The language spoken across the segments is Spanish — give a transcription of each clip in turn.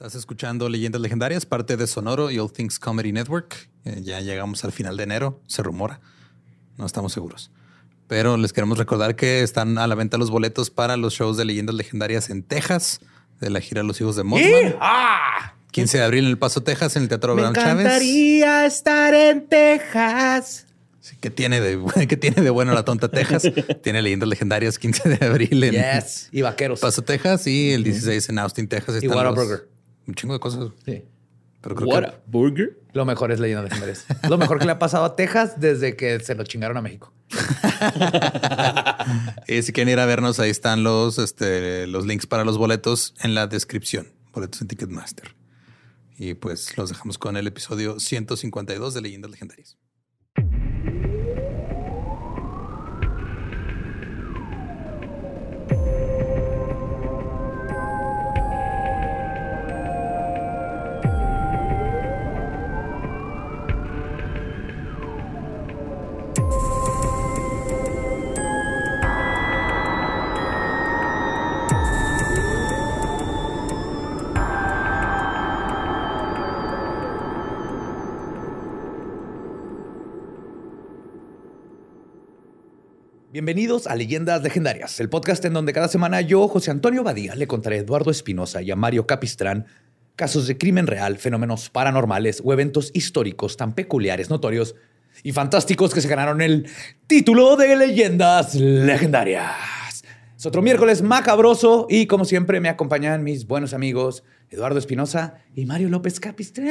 Estás escuchando Leyendas Legendarias, parte de Sonoro y All Things Comedy Network. Eh, ya llegamos al final de enero, se rumora. No estamos seguros. Pero les queremos recordar que están a la venta los boletos para los shows de Leyendas Legendarias en Texas, de la gira Los Hijos de Mothman. ¡Ah! 15 de abril en El Paso, Texas, en el Teatro Me Abraham Chávez. encantaría estar en Texas. Sí, ¿Qué tiene, de, ¿Qué tiene de bueno la tonta Texas? tiene Leyendas Legendarias 15 de abril en Yes. Y vaqueros. Paso, Texas y el 16 en Austin, Texas. Y Whataburger. Un chingo de cosas. Sí. Pero creo What que a burger. Lo mejor es Leyenda Legendarias. Lo mejor que le ha pasado a Texas desde que se lo chingaron a México. Y si quieren ir a vernos, ahí están los, este, los links para los boletos en la descripción. Boletos en Ticketmaster. Y pues los dejamos con el episodio 152 de Leyendas Legendarias. Bienvenidos a Leyendas Legendarias, el podcast en donde cada semana yo, José Antonio Badía, le contaré a Eduardo Espinosa y a Mario Capistrán casos de crimen real, fenómenos paranormales o eventos históricos tan peculiares, notorios y fantásticos que se ganaron el título de Leyendas Legendarias. Es otro miércoles macabroso y como siempre me acompañan mis buenos amigos Eduardo Espinosa y Mario López Capistrán.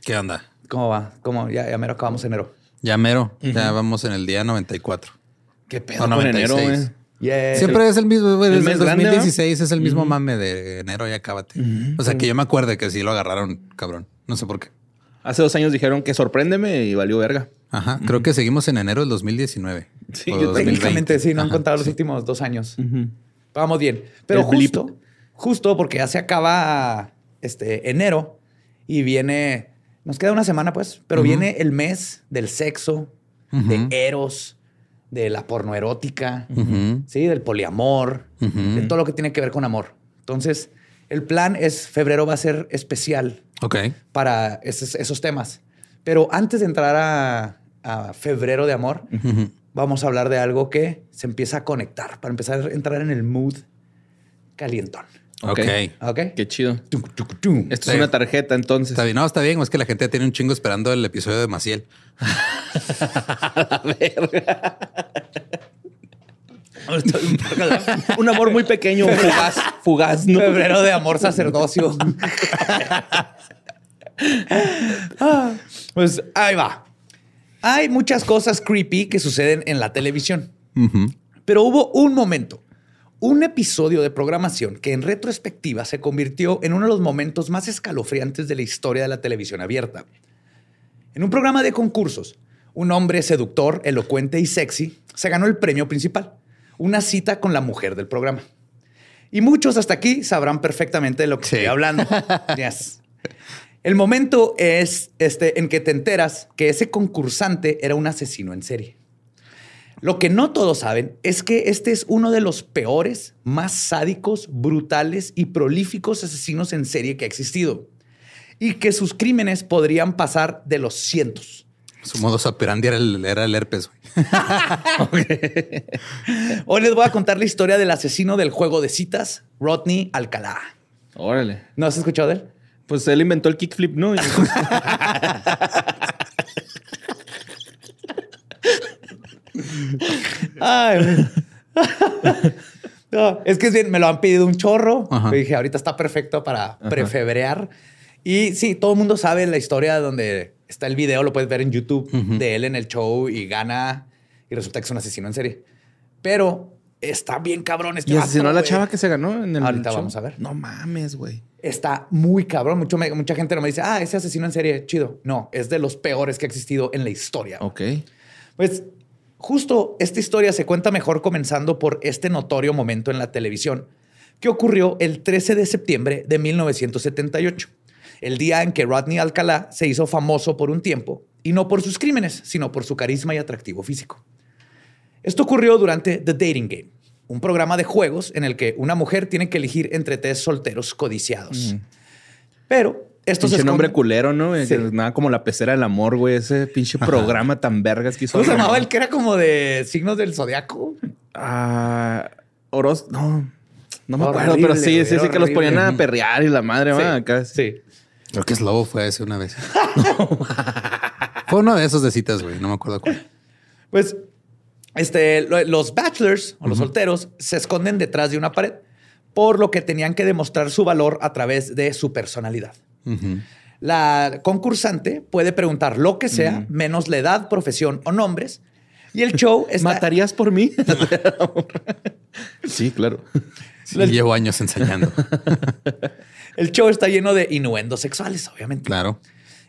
¿Qué onda? ¿Cómo va? ¿Cómo? Ya, ya mero acabamos enero. Ya mero. Ya vamos en el día 94. ¿Qué pedo? No, Con enero, 96. güey. Yeah. Siempre es el mismo. güey, el Desde el mes grande, ¿no? 2016 es el mismo mame de enero y acábate. O sea que yo me acuerdo que sí lo agarraron, cabrón. No sé por qué. Hace dos años dijeron que sorpréndeme y valió verga. Ajá. Creo que seguimos en enero del 2019. Sí, yo 2020. Técnicamente sí, no han contado los sí. últimos dos años. Vamos bien. Pero El blip. justo, justo porque ya se acaba este enero y viene, nos queda una semana pues, pero viene el mes del sexo, de Eros, de la porno erótica. ¿sí? del poliamor, de todo lo que tiene que ver con amor. Entonces, el plan es, febrero va a ser especial para esos, esos temas. Pero antes de entrar a, a febrero de amor, vamos a hablar de algo que se empieza a conectar para empezar a entrar en el mood calientón. Ok. ¿Ok? Qué chido. Tuc. Esto Sí. es una tarjeta, entonces. Está bien, no, está bien. Es que la gente tiene un chingo esperando el episodio de Maciel. Un amor muy pequeño, fugaz, fugaz, ¿no? Febrero de amor sacerdocio. Pues ahí va. Hay muchas cosas creepy que suceden en la televisión. Pero hubo un momento, un episodio de programación que en retrospectiva se convirtió en uno de los momentos más escalofriantes de la historia de la televisión abierta. En un programa de concursos, un hombre seductor, elocuente y sexy se ganó el premio principal, una cita con la mujer del programa. Y muchos hasta aquí sabrán perfectamente de lo que Sí. estoy hablando. Yes. El momento es este en que te enteras que ese concursante era un asesino en serie. Lo que no todos saben es que este es uno de los peores, más sádicos, brutales y prolíficos asesinos en serie que ha existido. Y que sus crímenes podrían pasar de los cientos. Su modo operandi era el, era el herpes. güey. Hoy les voy a contar la historia del asesino del juego de citas, Rodney Alcalá. Órale. ¿No has escuchado de él? Pues él inventó el kickflip, ¿no? Y- Ay, No, es que es bien, me lo han pedido un chorro. Dije, ahorita está perfecto para prefebrear. Y sí, todo el mundo sabe la historia donde está el video, lo puedes ver en YouTube de él en el show y gana y resulta que es un asesino en serie. Pero está bien cabrón este y asesinó a la chava que se ganó en el Ahorita show. vamos a ver. No mames, güey. Está muy cabrón. Mucho mucha gente no me dice, ah, ese asesino en serie, chido. No, es de los peores que ha existido en la historia. Ok. Pues justo esta historia se cuenta mejor comenzando por este notorio momento en la televisión que ocurrió el 13 de septiembre de 1978, el día en que Rodney Alcalá se hizo famoso por un tiempo y no por sus crímenes, sino por su carisma y atractivo físico. Esto ocurrió durante The Dating Game, un programa de juegos en el que una mujer tiene que elegir entre tres solteros codiciados. Pero esto se Pinche nombre esconde- culero, ¿no? Sí. Nada como la pecera del amor, güey. Ese pinche programa tan vergas que hizo. ¿Cómo se llamaba el que era como de signos del zodiaco? Ah, Oros, no. No me Horrible, acuerdo, pero sí, sí, sí, que los ponían a perrear y la madre, va, acá. sí. Creo que es Lobo fue ese una vez. fue uno de esos de citas, güey. No me acuerdo cuál. Pues este, lo- los bachelors o los solteros se esconden detrás de una pared, por lo que tenían que demostrar su valor a través de su personalidad. La concursante puede preguntar lo que sea, menos la edad, profesión o nombres. Y el show está... ¿Matarías por mí? sí, claro. Sí, llevo años ensayando. El show está lleno de innuendos sexuales, obviamente. Claro.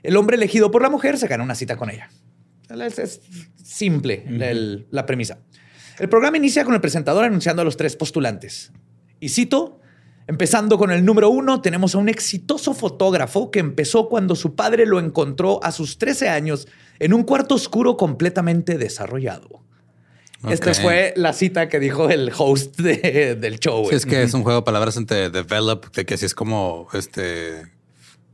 El hombre elegido por la mujer se gana una cita con ella. Es, es simple el- la premisa. El programa inicia con el presentador anunciando a los tres postulantes. Y cito, empezando con el número uno, tenemos a un exitoso fotógrafo que empezó cuando su padre lo encontró a sus 13 años en un cuarto oscuro completamente desarrollado. Esta fue la cita que dijo el host de- del show. Sí, es que es un juego de palabras entre develop, de que si es como este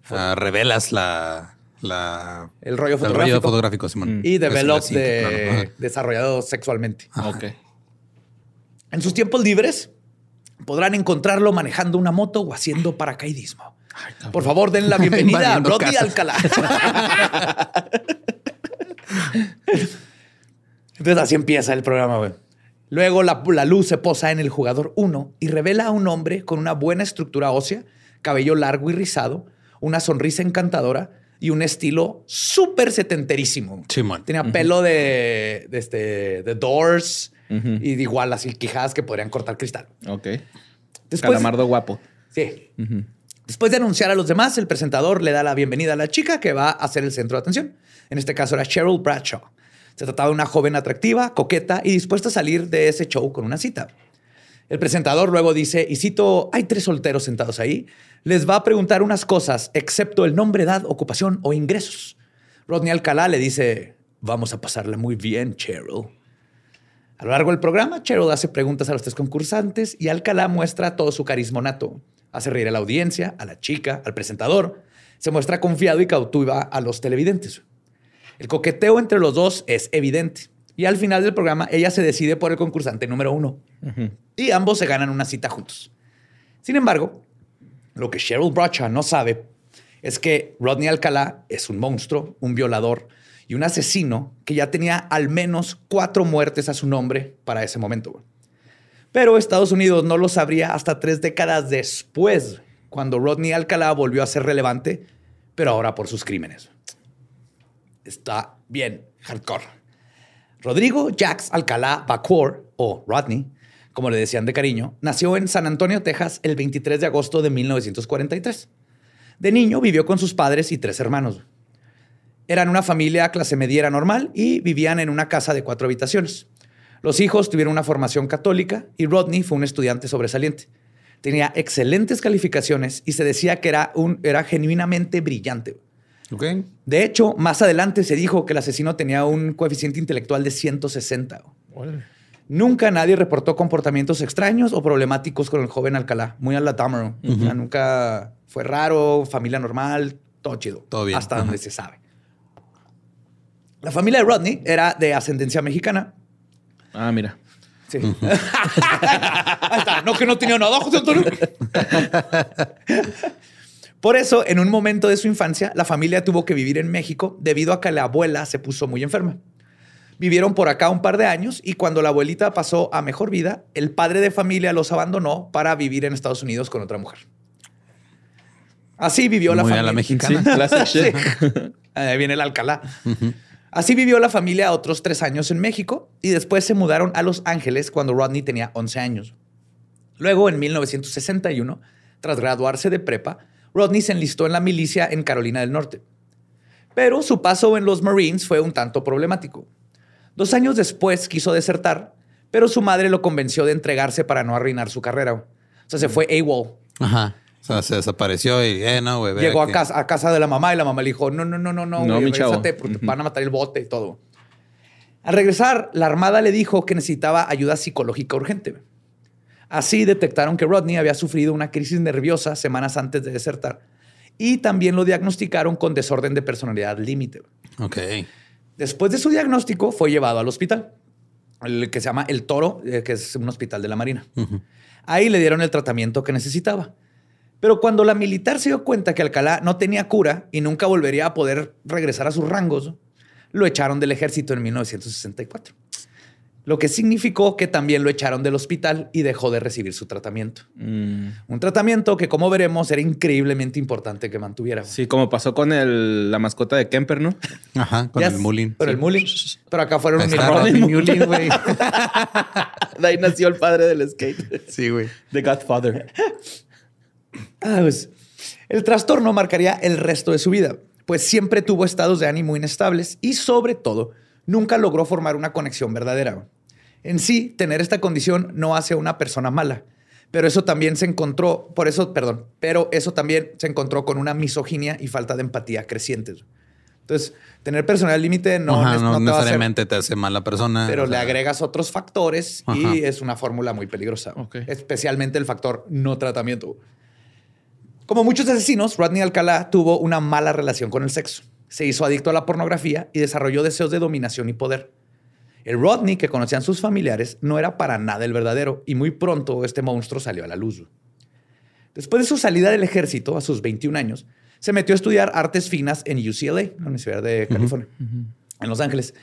ah, revelas la, la El rollo el fotográfico. rollo fotográfico, Simón. y Es la develop de claro. Desarrollado sexualmente. Ok. En sus tiempos libres podrán encontrarlo manejando una moto o haciendo paracaidismo. Por favor, den la bienvenida a casas. Alcalá. Entonces así empieza el programa, güey. Luego la, la luz se posa en el jugador 1 y revela a un hombre con una buena estructura ósea, cabello largo y rizado, una sonrisa encantadora y un estilo súper setenterísimo. Simón. Tenía pelo de, de, este, de Doors y de igual así quijadas que podrían cortar cristal. Ok. Después, Calamardo guapo. Sí. Después de anunciar a los demás, el presentador le da la bienvenida a la chica que va a ser el centro de atención. En este caso era Cheryl Bradshaw. Se trataba de una joven atractiva, coqueta y dispuesta a salir de ese show con una cita. El presentador luego dice, y cito, hay tres solteros sentados ahí, les va a preguntar unas cosas, excepto el nombre, edad, ocupación o ingresos. Rodney Alcalá le dice, vamos a pasarla muy bien, Cheryl. A lo largo del programa, Cheryl hace preguntas a los tres concursantes y Alcalá muestra todo su carisma nato. Hace reír a la audiencia, a la chica, al presentador. Se muestra confiado y cautiva a los televidentes. El coqueteo entre los dos es evidente. Y al final del programa, ella se decide por el concursante número uno. Y ambos se ganan una cita juntos. Sin embargo, lo que Cheryl Bradshaw no sabe es que Rodney Alcalá es un monstruo, un violador y un asesino que ya tenía al menos cuatro muertes a su nombre para ese momento. Pero Estados Unidos no lo sabría hasta tres décadas después, cuando Rodney Alcalá volvió a ser relevante, pero ahora por sus crímenes. Está bien, hardcore. Rodrigo Jax Alcalá Bacor, o Rodney, como le decían de cariño, nació en San Antonio, Texas, el 23 de agosto de 1943. De niño vivió con sus padres y tres hermanos. Eran una familia clase mediera normal y vivían en una casa de cuatro habitaciones. Los hijos tuvieron una formación católica y Rodney fue un estudiante sobresaliente. Tenía excelentes calificaciones y se decía que era, un, era genuinamente brillante. De hecho, más adelante se dijo que el asesino tenía un coeficiente intelectual de 160. Nunca nadie reportó comportamientos extraños o problemáticos con el joven Alcalá. Muy a la Dahmer. O sea, nunca fue raro, familia normal, todo chido. Todo bien. Hasta donde se sabe. La familia de Rodney era de ascendencia mexicana. Ah, mira. Sí. Ahí está. No que no tenía nada, José Antonio. Por eso, en un momento de su infancia, la familia tuvo que vivir en México debido a que la abuela se puso muy enferma. Vivieron por acá un par de años y cuando la abuelita pasó a mejor vida, el padre de familia los abandonó para vivir en Estados Unidos con otra mujer. Así vivió la Muy a familia. la mexicana. Sí. Ahí viene el Alcalá. Así vivió la familia otros tres años en México y después se mudaron a Los Ángeles cuando Rodney tenía 11 años. Luego, en 1961, tras graduarse de prepa, Rodney se enlistó en la milicia en Carolina del Norte. Pero su paso en los Marines fue un tanto problemático. Dos años después quiso desertar, pero su madre lo convenció de entregarse para no arruinar su carrera. O sea, se fue AWOL. Ajá. O sea, se desapareció y, eh, no, güey. Llegó a casa, a casa de la mamá y la mamá le dijo, no, no, no, no, no, No, porque te van a matar el bote y todo. Al regresar, la armada le dijo que necesitaba ayuda psicológica urgente. Así detectaron que Rodney había sufrido una crisis nerviosa semanas antes de desertar y también lo diagnosticaron con desorden de personalidad límite. Ok. Después de su diagnóstico, fue llevado al hospital, el que se llama El Toro, eh, que es un hospital de la Marina. Ahí le dieron el tratamiento que necesitaba. Pero cuando la militar se dio cuenta que Alcalá no tenía cura y nunca volvería a poder regresar a sus rangos, lo echaron del ejército en 1964 lo que significó que también lo echaron del hospital y dejó de recibir su tratamiento. Mm. Un tratamiento que, como veremos, era increíblemente importante que mantuviera. Sí, como pasó con el, la mascota de Kemper, ¿no? Ajá, con el Mullin. Pero el Mullin. Pero acá fueron un. Rodney Mullin, güey. De ahí nació el padre del skate. Sí, güey. The Godfather. Ah, pues, el trastorno marcaría el resto de su vida, pues siempre tuvo estados de ánimo inestables y, sobre todo, nunca logró formar una conexión verdadera. En sí, tener esta condición no hace a una persona mala, pero eso también se encontró, por eso, perdón, pero eso también se encontró con una misoginia y falta de empatía crecientes. Entonces, tener personal límite no, Ajá, no, no te hacer- necesariamente te hace mala persona. pero o le agregas otros factores Ajá. y es una fórmula muy peligrosa. Especialmente el factor no tratamiento. Como muchos asesinos, Rodney Alcalá tuvo una mala relación con el sexo. Se hizo adicto a la pornografía y desarrolló deseos de dominación y poder. El Rodney que conocían sus familiares no era para nada el verdadero y muy pronto este monstruo salió a la luz. Después de su salida del ejército a sus 21 años, se metió a estudiar artes finas en UCLA, la Universidad de California, en Los Ángeles,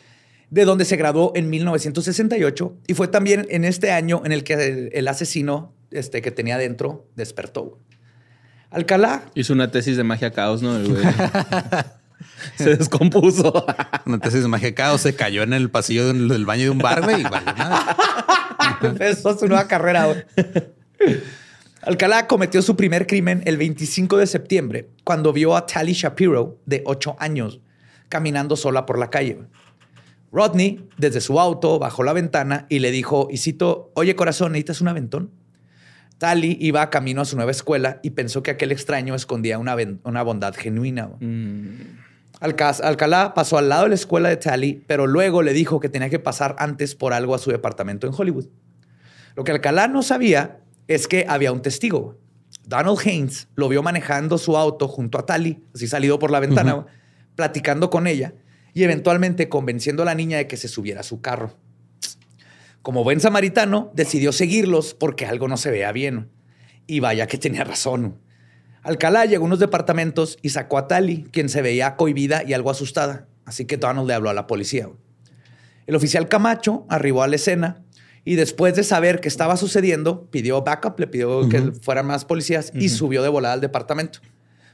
de donde se graduó en 1968 y fue también en este año en el que el, el asesino este, que tenía dentro despertó. Alcalá Hizo una tesis de magia caos, ¿no? Se descompuso. Una tesis de magia caos se cayó en el pasillo del, baño de un bar, güey. empezó su nueva carrera. güey. Alcalá cometió su primer crimen el 25 de septiembre cuando vio a Tally Shapiro, de 8 años, caminando sola por la calle. Rodney, desde su auto, bajó la ventana y le dijo, y cito, oye corazón, ¿necesitas un aventón? Tally iba camino a su nueva escuela y pensó que aquel extraño escondía una, una bondad genuina. Alcalá pasó al lado de la escuela de Tally, pero luego le dijo que tenía que pasar antes por algo a su departamento en Hollywood. Lo que Alcalá no sabía es que había un testigo. Donald Haynes lo vio manejando su auto junto a Tally, así salido por la ventana, platicando con ella y eventualmente convenciendo a la niña de que se subiera a su carro. Como buen samaritano, decidió seguirlos porque algo no se veía bien. Y vaya que tenía razón. Alcalá llegó a unos departamentos y sacó a Tali, quien se veía cohibida y algo asustada. Así que Donald le habló a la policía. El oficial Camacho arribó a la escena y después de saber qué estaba sucediendo, pidió backup, le pidió que fueran más policías y subió de volada al departamento.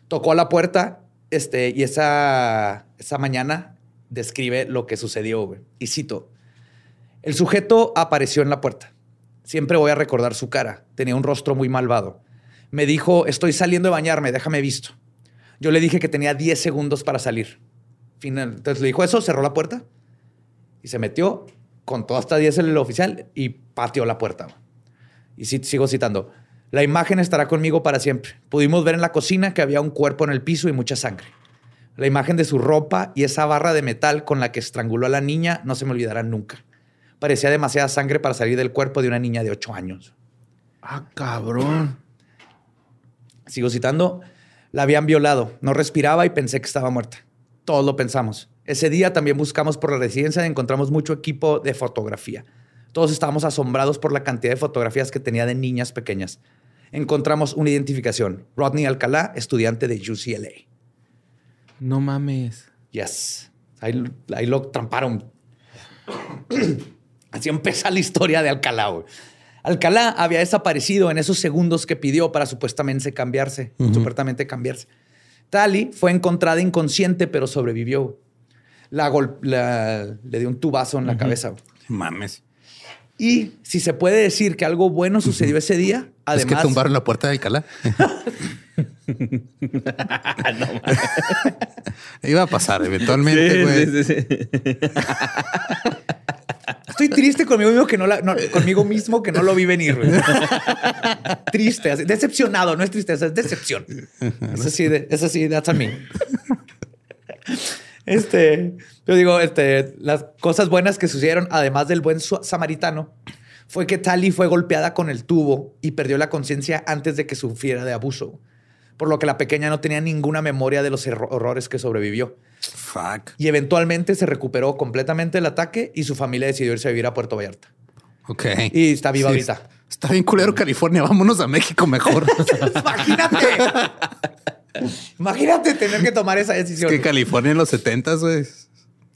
Tocó a la puerta este, y esa, esa mañana describe lo que sucedió. Y cito, el sujeto apareció en la puerta. Siempre voy a recordar su cara. Tenía un rostro muy malvado. Me dijo, estoy saliendo de bañarme, déjame visto. Yo le dije que tenía 10 segundos para salir. Final- Entonces le dijo eso, cerró la puerta y se metió, contó hasta 10 el oficial y pateó la puerta. Y sigo citando. La imagen estará conmigo para siempre. Pudimos ver en la cocina que había un cuerpo en el piso y mucha sangre. La imagen de su ropa y esa barra de metal con la que estranguló a la niña no se me olvidarán nunca. Parecía demasiada sangre para salir del cuerpo de una niña de 8 años. Ah, cabrón. Sigo citando. La habían violado. No respiraba y pensé que estaba muerta. Todos lo pensamos. Ese día también buscamos por la residencia y encontramos mucho equipo de fotografía. Todos estábamos asombrados por la cantidad de fotografías que tenía de niñas pequeñas. Encontramos una identificación. Rodney Alcalá, estudiante de UCLA. No mames. Yes. Ahí, ahí lo tramparon. Así empieza la historia de Alcalá. güey. Alcalá había desaparecido en esos segundos que pidió para supuestamente cambiarse. Supuestamente cambiarse. Tali fue encontrada inconsciente, pero sobrevivió. La gol- la- le dio un tubazo en la cabeza. Mames. Y si se puede decir que algo bueno sucedió ese día, es que además. tumbaron la puerta de Alcalá. Iba a pasar eventualmente, güey. Sí, sí, sí. Estoy triste conmigo mismo que no, la- conmigo mismo que no lo vi venir. triste, así, decepcionado, no es tristeza, es decepción. Eso sí, eso sí, that's on me. Este, yo digo, este, las cosas buenas que sucedieron, además del buen samaritano, fue que Tali fue golpeada con el tubo y perdió la conciencia antes de que sufriera de abuso. por lo que la pequeña no tenía ninguna memoria de los horrores que sobrevivió. Fuck. Y eventualmente se recuperó completamente del ataque y su familia decidió irse a vivir a Puerto Vallarta. Ok. Y está viva Sí, ahorita. Está bien culero California. Vámonos a México mejor. Imagínate. Imagínate tener que tomar esa es decisión. que California en los 70 güey.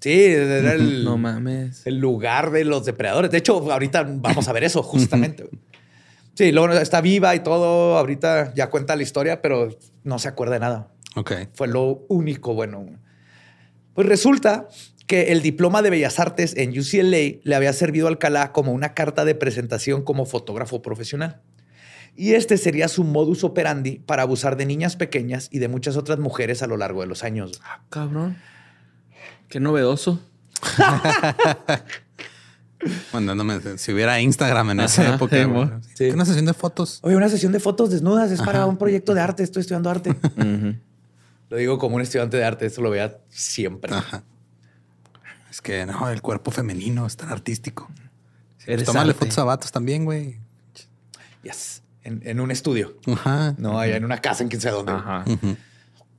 Sí, era el, No mames. el lugar de los depredadores. De hecho, ahorita vamos a ver eso justamente. Sí, luego está viva y todo. Ahorita ya cuenta la historia, pero no se acuerda de nada. Ok. Fue lo único bueno. Pues resulta que el diploma de Bellas Artes en UCLA le había servido a Alcalá como una carta de presentación como fotógrafo profesional. Y este sería su modus operandi para abusar de niñas pequeñas y de muchas otras mujeres a lo largo de los años. Ah, cabrón. Qué novedoso. Mandándome si hubiera Instagram en esa Ajá, época. sí, Una sesión de fotos. Oye, una sesión de fotos desnudas es para un proyecto de arte. Estoy estudiando arte. Ujú. Lo digo como un estudiante de arte. Eso lo vea siempre. Ajá. Es que no, el cuerpo femenino es tan artístico. Eres Tómale arte. fotos a vatos también, güey. Yes. En, en un estudio. Ajá. No, allá en una casa en quién sabe dónde. Ajá.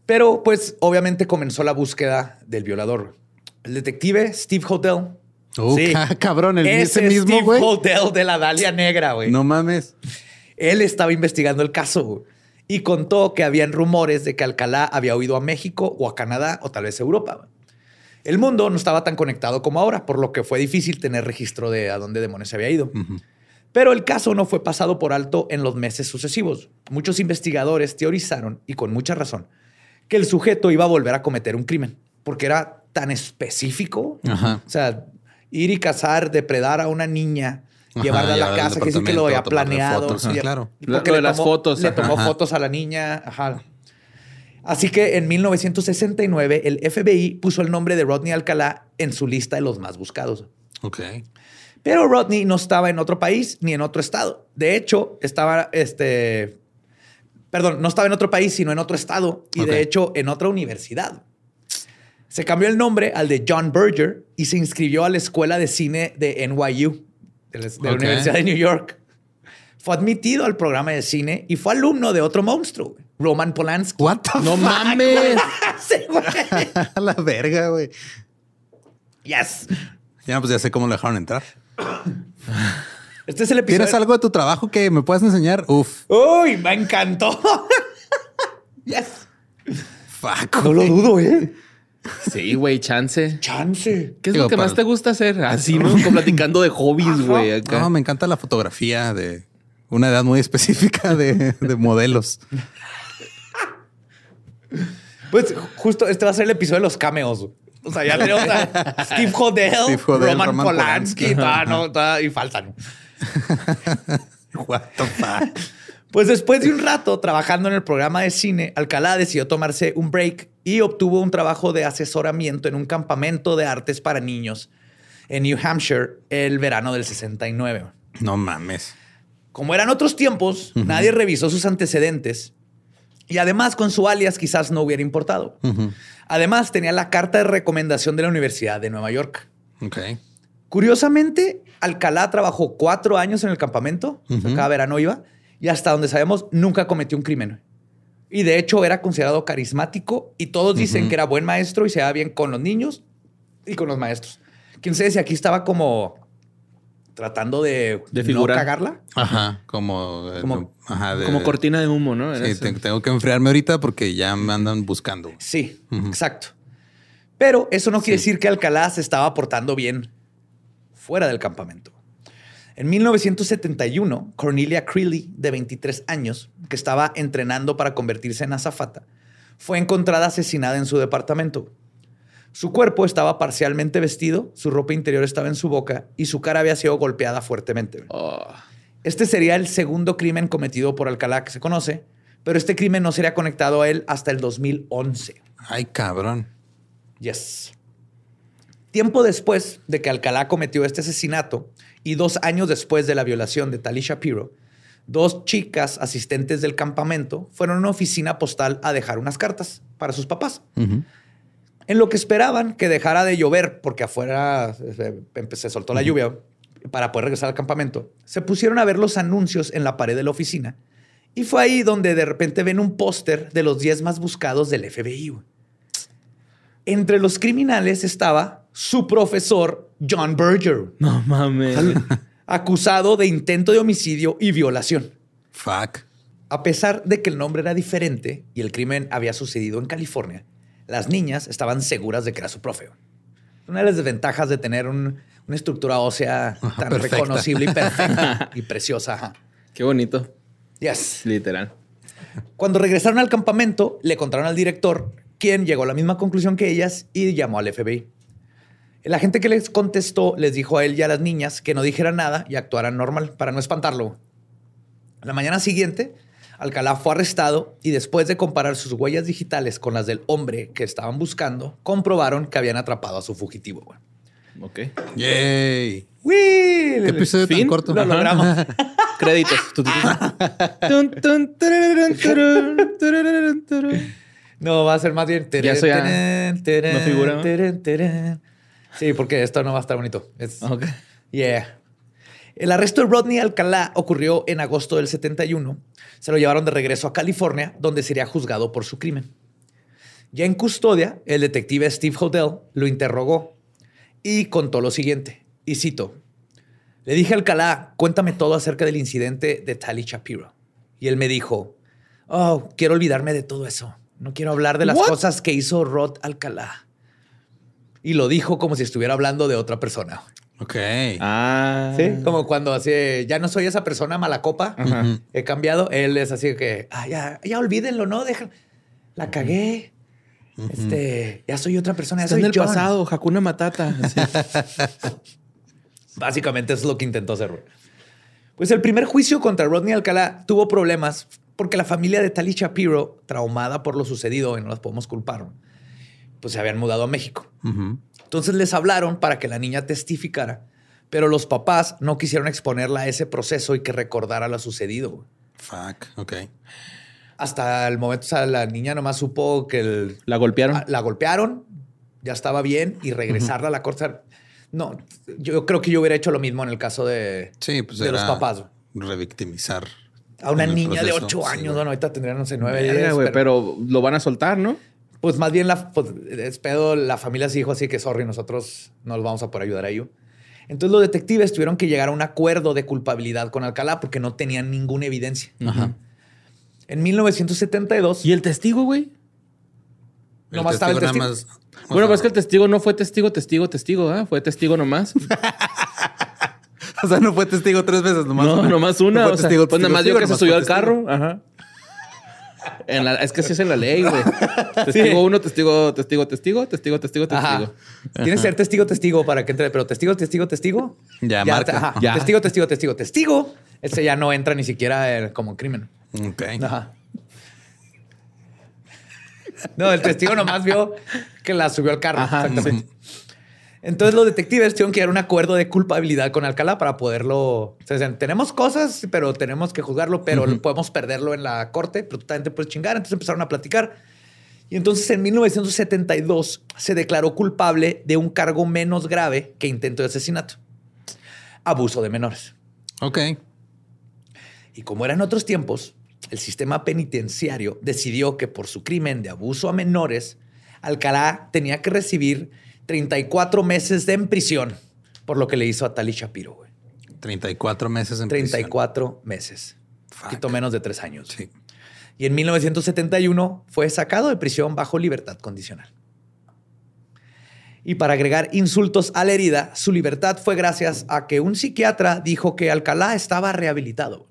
Pero pues obviamente comenzó la búsqueda del violador. El detective Steve Hotel. Uh, Sí. ca- cabrón, el ese Ese mismo, Steve. Hotel de la Dalia Negra, güey. No mames. Él estaba investigando el caso güey, y contó que habían rumores de que Alcalá había huido a México o a Canadá o tal vez a Europa. El mundo no estaba tan conectado como ahora, por lo que fue difícil tener registro de a dónde demonios se había ido. Pero el caso no fue pasado por alto en los meses sucesivos. Muchos investigadores teorizaron, y con mucha razón, que el sujeto iba a volver a cometer un crimen, porque era tan específico. Ajá. O sea, ir y cazar, depredar a una niña, llevarla a la casa, que decir que lo había planeado. fotos, sí, claro. porque Lo de le las tomó- fotos, Le tomó Ajá. fotos a la niña. Ajá. Así que en 1969 el FBI puso el nombre de Rodney Alcalá en su lista de los más buscados. Ok. Pero Rodney no estaba en otro país ni en otro estado. De hecho, estaba, este, perdón, no estaba en otro país, sino en otro estado y de hecho en otra universidad. Se cambió el nombre al de John Berger y se inscribió a la escuela de cine de NYU, de la, de la Ok. Universidad de New York. Fue admitido al programa de cine y fue alumno de otro monstruo, Roman Polanski. What the No fuck, mames. A la verga, güey. Yes. Ya, pues ya sé cómo lo dejaron entrar. Este es el episodio. ¿Tienes algo de tu trabajo que me puedas enseñar? Uf. Uy, me encantó. yes. Fuck. No lo dudo, ¿eh? Sí, güey, chance. Chance. ¿Qué es Digo, lo que más te gusta hacer? Así, ¿no? Como platicando de hobbies, güey. No, me encanta la fotografía de una edad muy específica de, de modelos. Pues justo este va a ser el episodio de los cameos. O sea, ya tenemos a Steve Hodel, Steve Hodel, Roman, Roman Polanski, Polanski. toda- no, toda- y faltan. What the fuck. Pues después de un rato trabajando en el programa de cine, Alcalá decidió tomarse un break y obtuvo un trabajo de asesoramiento en un campamento de artes para niños en New Hampshire el verano del 69. No mames. Como eran otros tiempos, nadie revisó sus antecedentes y además con su alias quizás no hubiera importado. Además tenía la carta de recomendación de la Universidad de Nueva York. Ok. Curiosamente, Alcalá trabajó cuatro años en el campamento, cada verano iba, y hasta donde sabemos nunca cometió un crimen. Y de hecho era considerado carismático y todos dicen que era buen maestro y se daba bien con los niños y con los maestros. Quién sabe si aquí estaba como tratando de, De no figurar. cagarla. Ajá. Como. eh, Como- ajá, de- Como cortina de humo, ¿no? Era Sí, eso. tengo que enfriarme ahorita porque ya me andan buscando. Sí, exacto. Pero eso no quiere Sí. decir que Alcalá se estaba portando bien fuera del campamento. En 1971, Cornelia Creeley, de 23 años, que estaba entrenando para convertirse en azafata, fue encontrada asesinada en su departamento. Su cuerpo estaba parcialmente vestido, su ropa interior estaba en su boca y su cara había sido golpeada fuertemente. Oh. Este sería el segundo crimen cometido por Alcalá que se conoce, pero este crimen no sería conectado a él hasta el 2011. Ay, cabrón. Yes. Tiempo después de que Alcalá cometió este asesinato y dos años después de la violación de Tali Shapiro, dos chicas asistentes del campamento fueron a una oficina postal a dejar unas cartas para sus papás. En lo que esperaban que dejara de llover, porque afuera eh, empe- se soltó la lluvia para poder regresar al campamento, se pusieron a ver los anuncios en la pared de la oficina Y fue ahí donde de repente ven un póster de los 10 más buscados del FBI. Entre los criminales estaba su profesor John Berger, No mames. acusado de intento de homicidio y violación. Fuck. A pesar de que el nombre era diferente y el crimen había sucedido en California, las niñas estaban seguras de que era su profe. Una de las desventajas de tener un- una estructura ósea tan perfecta. reconocible y perfecta y preciosa. Qué bonito. Yes. Literal. Cuando regresaron al campamento, le contaron al director, quien llegó a la misma conclusión que ellas y llamó al FBI. El agente que les contestó les dijo a él y a las niñas que no dijeran nada y actuaran normal para no espantarlo. La mañana siguiente, Alcalá fue arrestado y después de comparar sus huellas digitales con las del hombre que estaban buscando, comprobaron que habían atrapado a su fugitivo. güey. Ok. Yay. ¡Uy! Qué episodio tan Fin. corto. Lo logramos. Créditos. No, va a ser más bien. Ya terén, no. Sí, porque esto no va a estar bonito. Es- Ok. Yeah. El arresto de Rodney Alcalá ocurrió en agosto del 71. Se lo llevaron de regreso a California, donde sería juzgado por su crimen. Ya en custodia, el detective Steve Hodel lo interrogó y contó lo siguiente. Y cito: Le dije a Alcalá, cuéntame todo acerca del incidente de Tally Shapiro. Y él me dijo: Oh, quiero olvidarme de todo eso. No quiero hablar de las cosas que hizo Rod Alcalá. Y lo dijo como si estuviera hablando de otra persona. Ok. Ah. Sí, como cuando así, ya no soy esa persona mala copa, Ajá. he cambiado. Él es así que, ah, ya, ya olvídenlo, ¿no? Deja, la cagué. Este, ya soy otra persona, ya Está soy en el John. pasado, Hakuna Matata. Así. Básicamente eso es lo que intentó hacer. Pues el primer juicio contra Rodney Alcalá tuvo problemas porque la familia de Tali Shapiro, traumada por lo sucedido y no las podemos culpar, pues se habían mudado a México. Entonces les hablaron para que la niña testificara, pero los papás no quisieron exponerla a ese proceso y que recordara lo sucedido. Fuck. Ok. Hasta el momento, o sea, la niña nomás supo que el- La golpearon. ah, la golpearon, ya estaba bien y regresarla a la corte. No, yo creo que yo hubiera hecho lo mismo en el caso de, Sí, pues de los papás. Revictimizar. A una niña de proceso, ocho sí, años, güey. bueno, ahorita tendrían, no sé, nueve, Verga, diez, güey, pero, pero lo van a soltar, ¿no? Pues más bien la, pues, es pedo, la familia se dijo así que, sorry, nosotros no los vamos a poder ayudar a ellos. Entonces los detectives tuvieron que llegar a un acuerdo de culpabilidad con Alcalá porque no tenían ninguna evidencia. Ajá. En 1972, ¿Y el testigo, güey? Nomás estaba el testigo más- Bueno, pues es que el testigo no fue testigo, testigo, testigo, ¿ah? Fue testigo nomás. O sea, no fue testigo tres veces, nomás. no, nomás una. No fue o sea, testigo, pues nada más yo que se subió al carro. Ajá. En la- es que así es en la ley, güey. Testigo uno, testigo, testigo, testigo, testigo, testigo, Ajá. testigo. Tienes que ser testigo, testigo para que entre, pero testigo, testigo, testigo. Ya, marca. ajá. Ya. Testigo, testigo, testigo, testigo. Ese ya no entra ni siquiera eh, como crimen. Ok. Ajá. No, el testigo nomás vio que la subió al carro. Ajá, exactamente. Entonces los detectives tuvieron que llegar a un acuerdo de culpabilidad con Alcalá para poderlo. O sea, decían, tenemos cosas, pero tenemos que juzgarlo, pero podemos perderlo en la corte, pero tú también te puedes chingar. Entonces empezaron a platicar. Y entonces en 1972 se declaró culpable de un cargo menos grave que intento de asesinato. Abuso de menores. Ok. Y como eran otros tiempos, el sistema penitenciario decidió que por su crimen de abuso a menores, Alcalá tenía que recibir 34 meses de en prisión por lo que le hizo a Tali Shapiro. güey. 34 meses en prisión. 34 meses. Un poquito menos de tres años. Sí. Y en 1971 fue sacado de prisión bajo libertad condicional. Y para agregar insultos a la herida, su libertad fue gracias a que un psiquiatra dijo que Alcalá estaba rehabilitado.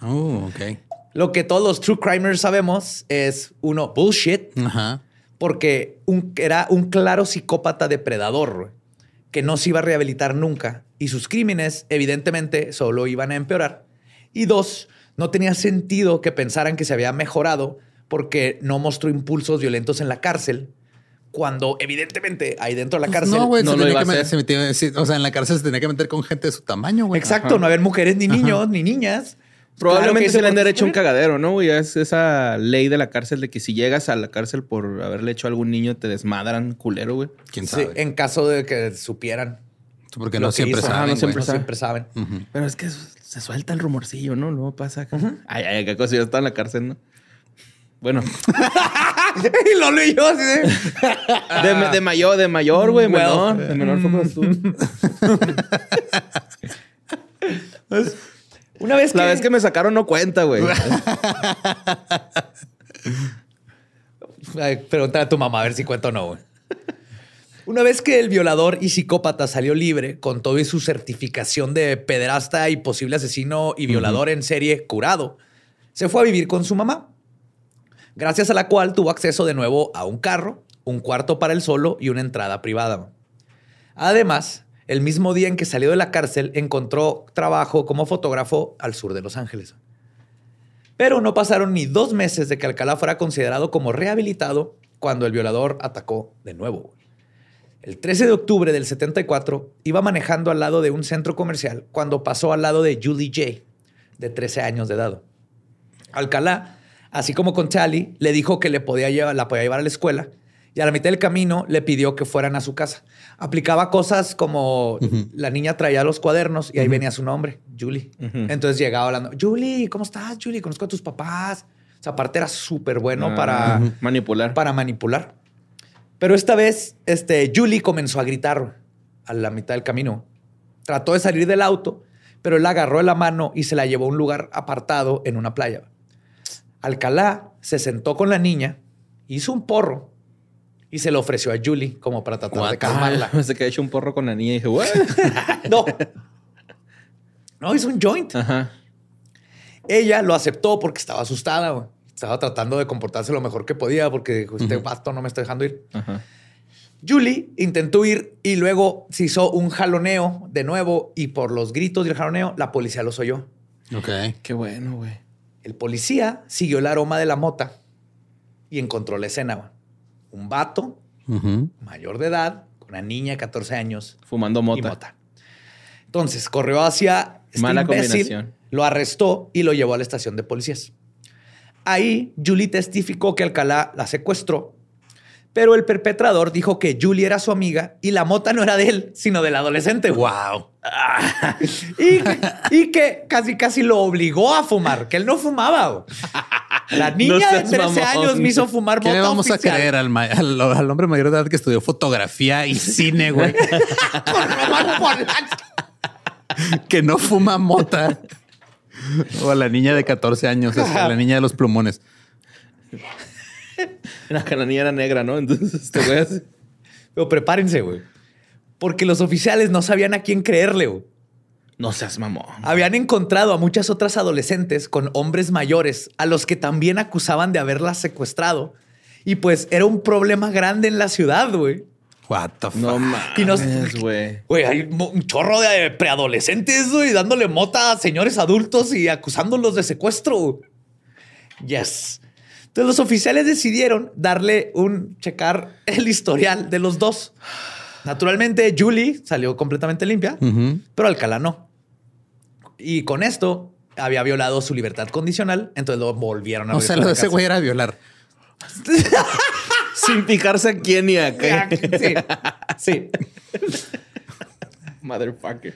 Oh, ok. Lo que todos los true crimers sabemos es, uno, bullshit, Ajá. Porque un- era un claro psicópata depredador güey, que no se iba a rehabilitar nunca y sus crímenes evidentemente solo iban a empeorar. Y dos, no tenía sentido que pensaran que se había mejorado porque no mostró impulsos violentos en la cárcel, cuando evidentemente ahí dentro de la cárcel... No, güey, no se lo tenía iba a hacer. se sí, o sea, en la cárcel se tenía que meter con gente de su tamaño, güey. Exacto, Ajá. no había mujeres ni niños ni niñas. Probablemente Claro se le han ese- de hecho un cagadero, ¿no? güey? es esa ley de la cárcel de que si llegas a la cárcel por haberle hecho a algún niño, te desmadran culero, güey. ¿Quién Sí, sabe? en caso de que supieran. Porque lo no siempre saben, no siempre No siempre saben. Pero es que Se suelta el rumorcillo, ¿no? Luego pasa acá. Ay, ay, qué cosa, ya está en la cárcel, ¿no? Bueno. y lo leí yo así de... de, de mayor, de mayor, güey, menor. De menor fue estuvo. Una vez que... La vez que me sacaron no cuenta, güey. Pregúntale a tu mamá a ver si cuenta o no, güey. Una vez que el violador y psicópata salió libre con todo y su certificación de pederasta y posible asesino y violador en serie curado, se fue a vivir con su mamá, gracias a la cual tuvo acceso de nuevo a un carro, un cuarto para él solo y una entrada privada. Además, el mismo día en que salió de la cárcel, encontró trabajo como fotógrafo al sur de Los Ángeles. Pero no pasaron ni dos meses de que Alcalá fuera considerado como rehabilitado cuando el violador atacó de nuevo. El 13 de octubre del 74 iba manejando al lado de un centro comercial cuando pasó al lado de Julie J, de 13 años de edad. Alcalá, así como con Charlie, le dijo que le podía llevar, la podía llevar a la escuela y a la mitad del camino le pidió que fueran a su casa. Aplicaba cosas como la niña traía los cuadernos y ahí venía su nombre, Julie. Entonces llegaba hablando, Julie, ¿cómo estás, Julie? Conozco a tus papás. O sea, aparte era súper bueno Ah, para, manipular. para manipular. Pero esta vez, este, Julie comenzó a gritar a la mitad del camino. Trató de salir del auto, pero él la agarró de la mano y se la llevó a un lugar apartado en una playa. Alcalá se sentó con la niña, hizo un porro y se lo ofreció a Julie como para tratar de calmarla. se quedó hecho un porro con la niña y dije, güey. no. No, hizo un joint. Ajá. Ella lo aceptó porque estaba asustada. güey. Estaba tratando de comportarse lo mejor que podía porque dijo, este vato no me está dejando ir. Ajá. Julie intentó ir y luego se hizo un jaloneo de nuevo y por los gritos y el jaloneo la policía los oyó. Ok. Qué bueno, güey. El policía siguió el aroma de la mota y encontró la escena. güey. Un vato mayor de edad con una niña de 14 años Fumando y mota. mota. Entonces corrió hacia este Mala imbécil, combinación. lo arrestó y lo llevó a la estación de policías. Ahí Julie testificó que Alcalá la secuestró, pero el perpetrador dijo que Julie era su amiga y la mota no era de él, sino del adolescente. Wow. Y, y que casi casi lo obligó a fumar, que él no fumaba. La niña de seas 13 mamón. años me hizo fumar ¿Qué mota le vamos a creer al, ma- al, al hombre mayor de edad que estudió fotografía y cine, güey? Que no fuma mota. O a la niña de 14 años, o sea, la niña de los plumones. La la niña era negra, ¿no? Entonces, este güey así- Pero prepárense, güey. Porque los oficiales no sabían a quién creerle, güey. No seas mamón. Habían encontrado a muchas otras adolescentes con hombres mayores a los que también acusaban de haberlas secuestrado. Y pues era un problema grande en la ciudad, güey. What the fuck? No mames, güey. Güey, hay un chorro de preadolescentes, güey, dándole mota a señores adultos y acusándolos de secuestro. Yes. Entonces los oficiales decidieron darle un checar el historial de los dos. Naturalmente, Julie salió completamente limpia, pero Alcalá no. Y con esto había violado su libertad condicional, entonces lo volvieron a O sea, lo de ese güey era violar. Sin picarse a quién ni a qué. Sí, sí. Motherfucker.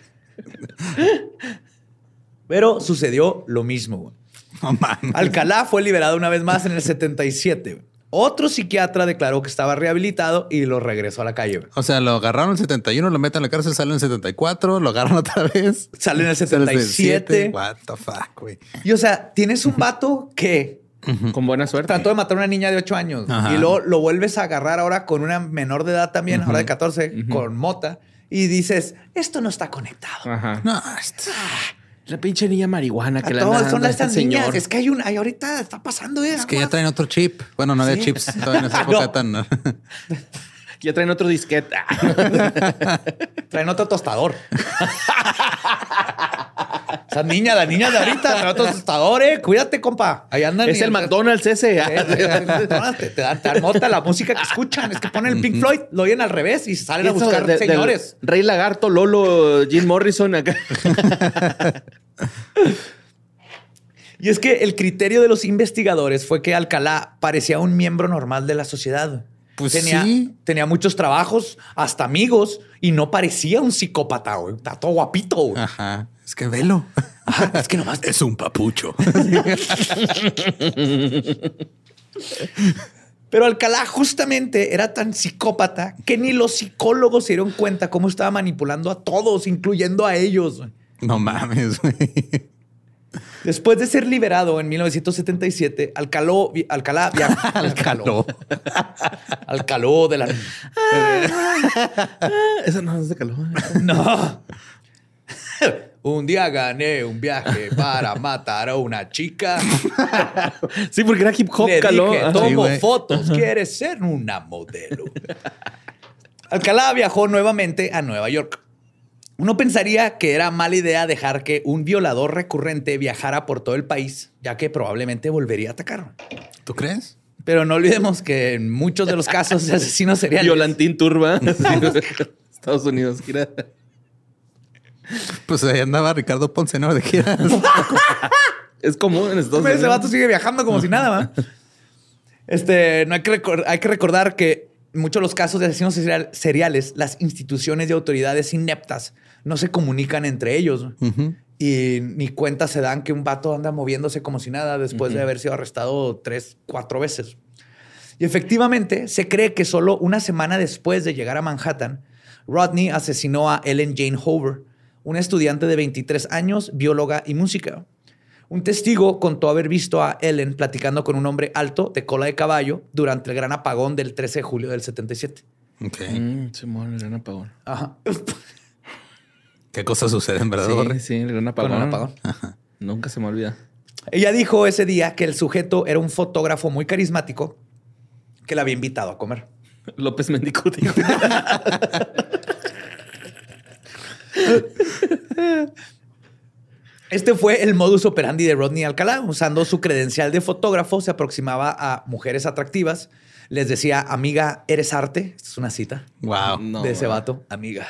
Pero sucedió lo mismo. Mames. Alcalá fue liberado una vez más en el 77. güey. Otro psiquiatra declaró que estaba rehabilitado y lo regresó a la calle. O sea, lo agarraron en el 71, lo meten en la cárcel, sale en el 74, lo agarran otra vez. Sale en el Sale en el 77. What the fuck, güey. Y o sea, tienes un vato que Con buena suerte. trató de matar a una niña de 8 años Ajá. y luego lo vuelves a agarrar ahora con una menor de edad también, ahora de 14, con mota. Y dices, esto no está conectado. Ajá. No, esto- La pinche niña marihuana A que la todas anda son este estas niñas. señor. Es que hay un, hay ahorita está pasando, eh. es que ya traen otro chip. Bueno, no había Sí. chips todavía en esa época No. tan. Ya traen otro disquete. Traen otro tostador. Esa niña, la niña de ahorita, trae otro tostador, eh. Cuídate, compa. Ahí andan. es y- el McDonald's ese. Eh, Te, te, te dan, te dan nota la música que escuchan. Es que ponen el Pink Floyd, lo oyen al revés y salen a Eso buscar de- señores. Rey Lagarto, Lolo, Jim Morrison acá. Y es que el criterio de los investigadores fue que Alcalá parecía un miembro normal de la sociedad. Pues tenía, sí. tenía muchos trabajos, hasta amigos, y no parecía un psicópata, güey. Está todo guapito, güey. Ajá. Es que velo. Es que nomás Es un papucho. Pero Alcalá justamente era tan psicópata que ni los psicólogos se dieron cuenta cómo estaba manipulando a todos, incluyendo a ellos. güey. No mames, güey. Después de ser liberado en 1977, Alcaló, vi- Alcalá viajó. Alcaló. Alcaló de la. Eso no es de calor. No. Un día gané un viaje para matar a una chica. Sí, porque era hip hop, Le caló. dije, tomo Sí, fotos, quieres ser una modelo. Alcalá viajó nuevamente a Nueva York. Uno pensaría que era mala idea dejar que un violador recurrente viajara por todo el país, ya que probablemente volvería a atacar. ¿Tú crees? Pero no olvidemos que en muchos de los casos de asesinos seriales Violantín Turba. Estados Unidos. gira. Pues ahí andaba Ricardo Ponce, ¿no? De gira. Es común en Estados Ese Unidos. vato sigue viajando como si nada, ¿va? Este, no hay que, hay que recordar que en muchos de los casos de asesinos serial- seriales, las instituciones y autoridades ineptas no se comunican entre ellos. Y ni cuenta se dan que un vato anda moviéndose como si nada después de haber sido arrestado tres, cuatro veces. Y efectivamente, se cree que solo una semana después de llegar a Manhattan, Rodney asesinó a Ellen Jane Hoover, una estudiante de 23 años, bióloga y música. Un testigo contó haber visto a Ellen platicando con un hombre alto de cola de caballo durante el gran apagón del 13 de julio del 77. Ok. Mm, Simón, el gran apagón. Ajá. ¿Qué cosas suceden, verdad? Sí, sí, el gran Con apagón. un apagón. Nunca se me olvida. Ella dijo ese día que el sujeto era un fotógrafo muy carismático que la había invitado a comer. López Mendicuti. Este fue el modus operandi de Rodney Alcalá. Usando su credencial de fotógrafo, se aproximaba a mujeres atractivas. Les decía, amiga, ¿eres arte? Esta es una cita Wow. No, de ese vato. Amiga,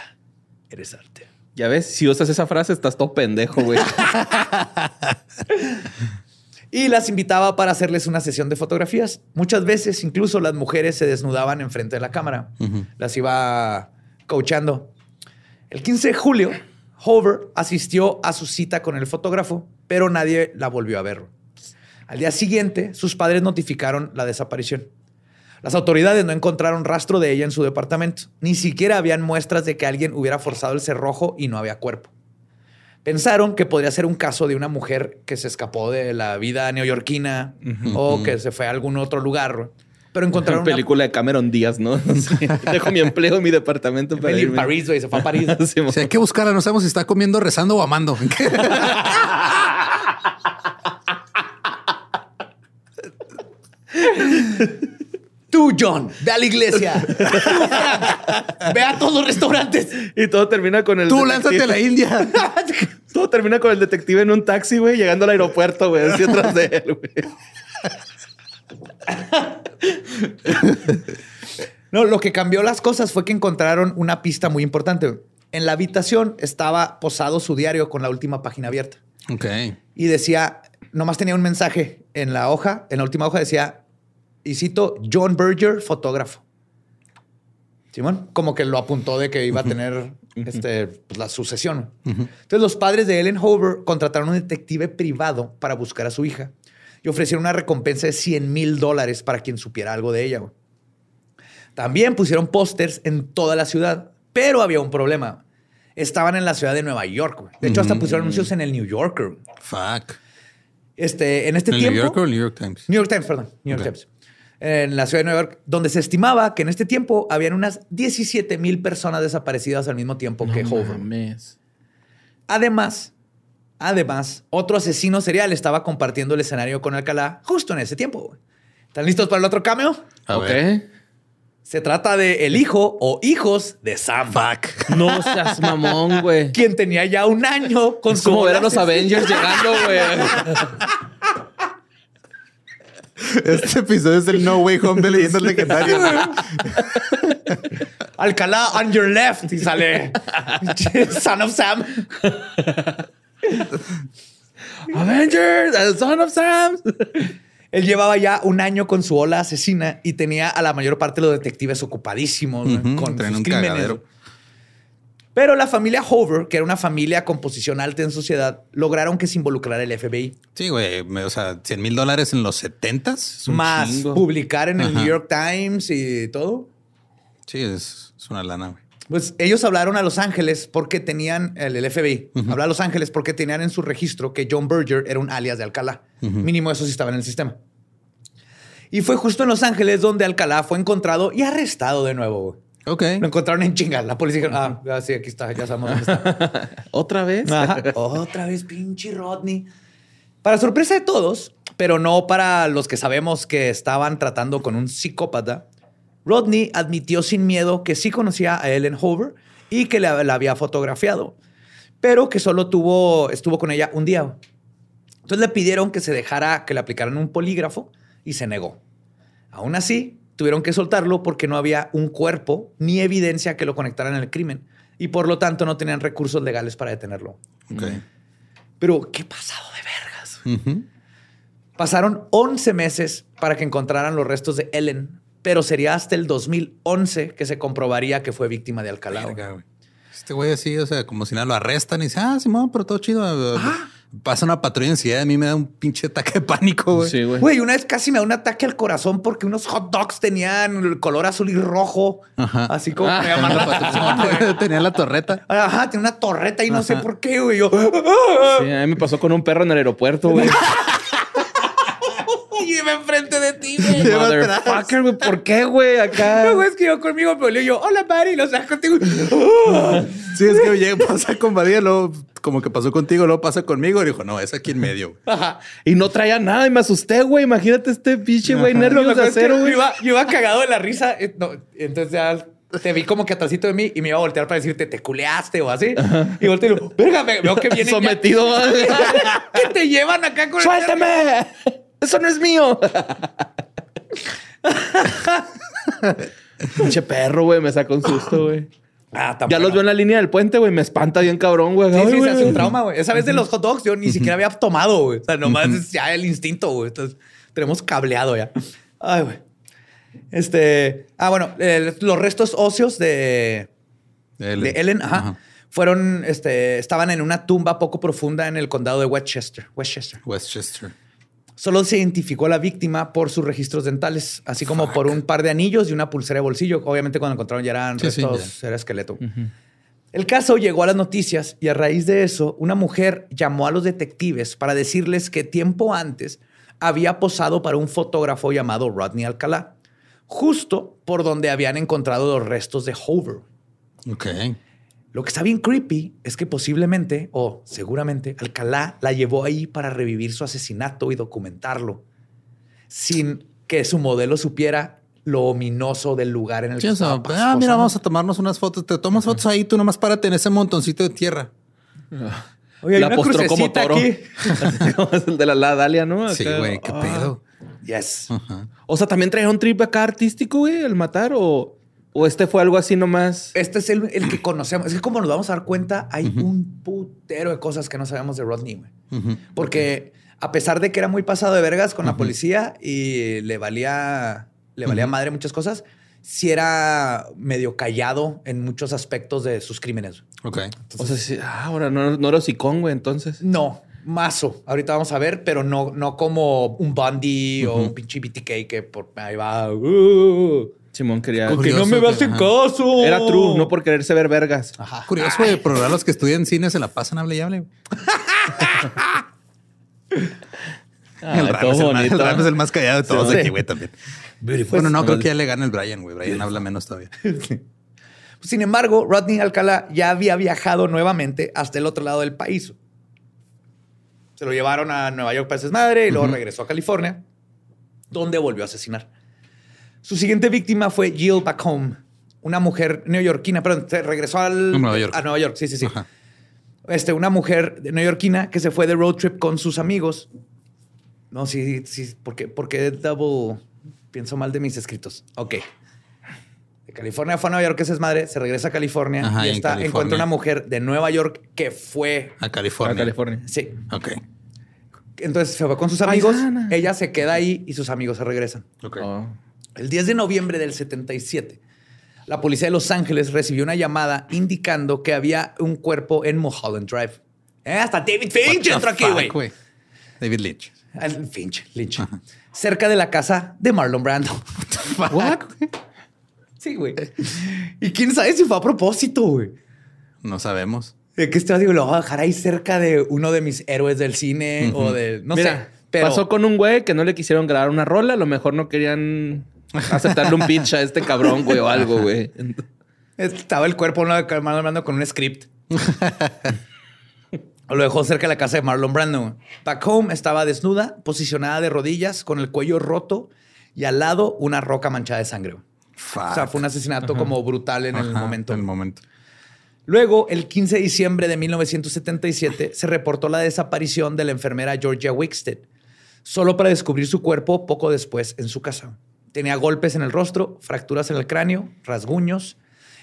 eres arte. Ya ves, si usas esa frase, estás todo pendejo, güey. Y las invitaba para hacerles una sesión de fotografías. Muchas veces, incluso las mujeres se desnudaban enfrente de la cámara. Las iba coachando. El 15 de julio, Hover asistió a su cita con el fotógrafo, pero nadie la volvió a ver. Al día siguiente, sus padres notificaron la desaparición. Las autoridades no encontraron rastro de ella en su departamento. Ni siquiera habían muestras de que alguien hubiera forzado el cerrojo y no había cuerpo. Pensaron que podría ser un caso de una mujer que se escapó de la vida neoyorquina o que se fue a algún otro lugar. Pero encontraron una- película de Cameron Díaz, ¿no? Sí. Dejo mi empleo en mi departamento para en irme. París, güey, se fue a París. Simón. O sea, hay que buscarla. No sabemos si está comiendo, rezando o amando. Tú, John, ve a la iglesia. Tú, Frank, ve a todos los restaurantes. Y todo termina con el. Tú detective- lánzate a la India. Todo termina con el detective en un taxi, güey, llegando al aeropuerto, güey, así atrás de él, güey. No, lo que cambió las cosas fue que encontraron una pista muy importante. En la habitación estaba posado su diario con la última página abierta. Ok. Y decía, nomás tenía un mensaje en la hoja, en la última hoja decía, y cito, John Berger, fotógrafo. Simón, como que lo apuntó de que iba a tener este, pues, la sucesión. Entonces los padres de Ellen Hover contrataron un detective privado para buscar a su hija y ofrecieron una recompensa de 100 mil dólares para quien supiera algo de ella. güey. También pusieron pósters en toda la ciudad, pero había un problema. Estaban en la ciudad de Nueva York. güey. De hecho, hasta pusieron anuncios en el New Yorker. güey. Fuck. Este, en este ¿El tiempo. New Yorker o el New York Times? New York Times, perdón. New York. Times. En la ciudad de Nueva York, donde se estimaba que en este tiempo habían unas 17 mil personas desaparecidas al mismo tiempo que mames. Además, además, otro asesino serial estaba compartiendo el escenario con Alcalá justo en ese tiempo. ¿Están listos para el otro cameo? A ok. ver. Se trata de el hijo o hijos de Sam, Fuck. No seas mamón, güey. quien tenía ya un año con Es su como ver a los Avengers llegando, güey. Este episodio es el No Way Home de leyendas legendarias. Alcalá on your left y sale Son of Sam. Avengers, Son of Sam. Él llevaba ya un año con su ola asesina y tenía a la mayor parte de los detectives ocupadísimos Ujú, con sus un crímenes. cagadero. Pero la familia Hoover, que era una familia con posición alta en sociedad, lograron que se involucrara el FBI. Sí, güey. O sea, 100 mil dólares en los 70s. Más chingo. publicar en el Ajá. New York Times y todo. Sí, es, es una lana, güey. Pues ellos hablaron a Los Ángeles porque tenían, el, el FBI habló a Los Ángeles porque tenían en su registro que John Berger era un alias de Alcalá. Mínimo eso sí estaba en el sistema. Y fue justo en Los Ángeles donde Alcalá fue encontrado y arrestado de nuevo. Ok. Lo encontraron en chinga. La policía dijo, ah, ah, sí, aquí está, ya sabemos dónde está. ¿Otra vez? Ajá. Otra vez, pinche Rodney. Para sorpresa de todos, pero no para los que sabemos que estaban tratando con un psicópata, Rodney admitió sin miedo que sí conocía a Ellen Hoover y que la, la había fotografiado, pero que solo tuvo, estuvo con ella un día. Entonces le pidieron que se dejara que le aplicaran un polígrafo y se negó. Aún así, tuvieron que soltarlo porque no había un cuerpo ni evidencia que lo conectaran al crimen y por lo tanto no tenían recursos legales para detenerlo. Ok. Pero, ¿qué pasado de vergas? Pasaron 11 meses para que encontraran los restos de Ellen, pero sería hasta el 2011 que se comprobaría que fue víctima de Alcalá. güey. Verga, güey. Este güey así, o sea, como si nada lo arrestan y dice, ah, Simón, pero todo chido. Pasa una patrulla en ciudad, a mí me da un pinche ataque de pánico, güey. Sí, güey. Güey, una vez casi me da un ataque al corazón porque unos hot dogs tenían el color azul y rojo. Ajá. Así como Ah. me llaman la atención. Tenía la torreta. Ajá, tiene una torreta y no sé por qué, güey. Yo, Sí, a mí me pasó con un perro en el aeropuerto, güey. y iba enfrente de ti, güey. Motherfucker. ¿Por qué, güey? Acá. No, güey, es que yo conmigo me olió yo, hola, Mari, y lo saco contigo. Sí, es que llega, pasa con Badía, luego como que pasó contigo, luego pasa conmigo. Y dijo, no, es aquí en medio. Ajá. Y no traía nada y me asusté, güey. Imagínate este pinche, güey, Lo nervios de es que acero, yo güey. iba, yo iba cagado de la risa. eh, no, entonces ya te vi como que atrásito de mí y me iba a voltear para decirte, te culeaste o así. Y volteo y digo, verga, veo que vienen. ya- Sometido. güey. que te llevan acá con el- ¡Suéltame! ¡Eso no es mío! Pinche perro, güey. Me sacó un susto, güey. Ah, Ya los veo en la línea del puente, güey. Me espanta bien cabrón, güey. Sí, Ay, sí, se hace un trauma, güey. Esa vez de los hot dogs yo ni siquiera había tomado, güey. O sea, nomás es ya el instinto, güey. Entonces, tenemos cableado ya. Ay, güey. Este... Ah, bueno, eh, los restos óseos de... Ellen. de Ellen, ajá, Ajá. fueron, este, estaban en una tumba poco profunda en el condado de Westchester. Westchester. Westchester. Solo se identificó a la víctima por sus registros dentales, así como por un par de anillos y una pulsera de bolsillo. Obviamente cuando encontraron ya eran Sí, sí, restos, era esqueleto. El caso llegó a las noticias y a raíz de eso, una mujer llamó a los detectives para decirles que tiempo antes había posado para un fotógrafo llamado Rodney Alcalá, justo por donde habían encontrado los restos de Hoover. Ok. Lo que está bien creepy es que posiblemente, o seguramente, Alcalá la llevó ahí para revivir su asesinato y documentarlo, sin que su modelo supiera lo ominoso del lugar en el Sí, que estaba ah, pasando. mira, vamos a tomarnos unas fotos. Te tomas fotos ahí, tú nomás párate en ese montoncito de tierra. Oye, hay la una postró como toro. de la, la Dalia, ¿no? Sí, güey, qué Ah. pedo. Yes. Ajá. O sea, ¿también traía un trip acá artístico, güey, el matar? ¿O, o este fue algo así nomás? Este es el, el que conocemos. Es que como nos vamos a dar cuenta, hay un putero de cosas que no sabemos de Rodney, güey. Porque a pesar de que era muy pasado de vergas con la policía y le valía, le valía madre muchas cosas, sí era medio callado en muchos aspectos de sus crímenes. Ok. O sea, sí, ah, ahora no, no era hocicón, güey, entonces. No, mazo. Ahorita vamos a ver, pero no, no como un Bundy o un pinche BTK que por ahí va. "Uh, Simón quería. con que no me ajá. caso. Era true, no por quererse ver vergas. Ajá. Curioso, güey, pero ahora los que estudian cine se la pasan hable y hable. Ah, el, Ram es el, más, el Ram es el más callado de todos Sí. aquí, güey, también. Bueno, no, creo que ya le gane el Brian, güey. Brian habla menos todavía. Sin embargo, Rodney Alcalá ya había viajado nuevamente hasta el otro lado del país. Se lo llevaron a Nueva York para ese madre y luego regresó a California, donde volvió a asesinar. Su siguiente víctima fue Jill Bacom, una mujer neoyorquina, perdón, se regresó al, A Nueva York. a Nueva York, sí, sí, sí. Ajá. Este, una mujer de neoyorquina que se fue de road trip con sus amigos. No, sí, sí, porque, porque double pienso mal de mis escritos. Ok. De California fue a Nueva York, esa es madre, se regresa a California Ajá, y está, California. encuentra una mujer de Nueva York que fue. A A California. California. Sí. Ok. Entonces se fue con sus amigos, ella se queda ahí y sus amigos se regresan. Ok. Oh. El 10 de noviembre del 77, la policía de Los Ángeles recibió una llamada indicando que había un cuerpo en Mulholland Drive. Eh, hasta David Finch entró aquí, güey. David Lynch. Finch, Lynch. Cerca de la casa de Marlon Brando. What? sí, güey. Y quién sabe si fue a propósito, güey. No sabemos. De que este digo, lo voy a dejar ahí cerca de uno de mis héroes del cine o de. No sé. Pero... Pasó con un güey que no le quisieron grabar una rola. A lo mejor no querían aceptarle un pitch a este cabrón, güey, o algo, güey. Estaba el cuerpo de Marlon Brando con un script. Lo dejó cerca de la casa de Marlon Brando. Back home estaba desnuda, posicionada de rodillas, con el cuello roto y al lado una roca manchada de sangre. O sea, fue un asesinato como brutal en el momento. En el momento. Luego, el 15 de diciembre de 1977, se reportó la desaparición de la enfermera Georgia Wickstead, solo para descubrir su cuerpo poco después en su casa. Tenía golpes en el rostro, fracturas en el cráneo, rasguños,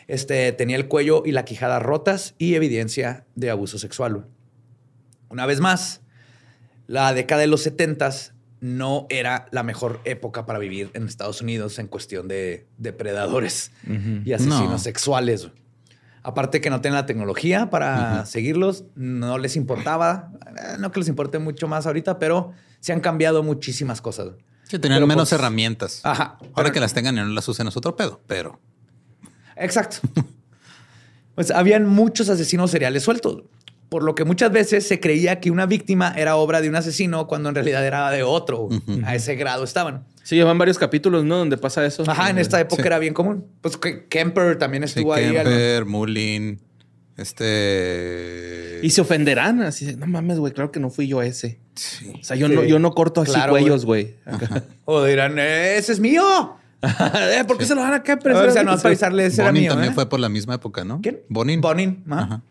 este, tenía el cuello y la quijada rotas y evidencia de abuso sexual. Una vez más, la década de los 70 no era la mejor época para vivir en Estados Unidos en cuestión de depredadores y asesinos sexuales. Aparte que no tienen la tecnología para seguirlos, no les importaba, eh, no que les importe mucho más ahorita, pero se han cambiado muchísimas cosas. Sí, tenían menos pues, herramientas. Ajá. Ahora que las tengan y no las usen es otro pedo, pero... Exacto. pues habían muchos asesinos seriales sueltos por lo que muchas veces se creía que una víctima era obra de un asesino cuando en realidad era de otro. A ese grado estaban. Sí, llevan varios capítulos, ¿no? Donde pasa eso. Ajá, en esta época era bien común. Pues Kemper también estuvo ahí. Kemper, Mullin, este... Y se ofenderán, así, no mames, güey, claro que no fui yo ese. Sí. O sea, yo, no, yo no corto así cuellos, güey. O dirán, ese es mío. Eh, ¿Por qué se lo van a Kemper? O sea, no vas a avisarle, ese era mío. también ¿eh? fue por la misma época, ¿no? ¿Quién? Bonin. Bonin. Ajá.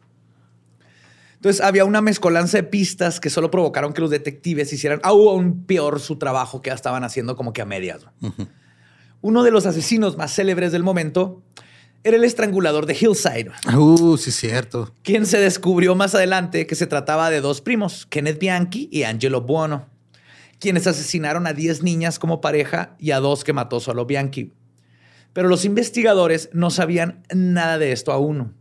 Entonces había una mezcolanza de pistas que solo provocaron que los detectives hicieran aún peor su trabajo que ya estaban haciendo como que a medias. Uno de los asesinos más célebres del momento era el estrangulador de Hillside. Uh, sí, cierto. Quien se descubrió más adelante que se trataba de dos primos, Kenneth Bianchi y Angelo Buono, quienes asesinaron a 10 niñas como pareja y a dos que mató solo Bianchi. Pero los investigadores no sabían nada de esto aún.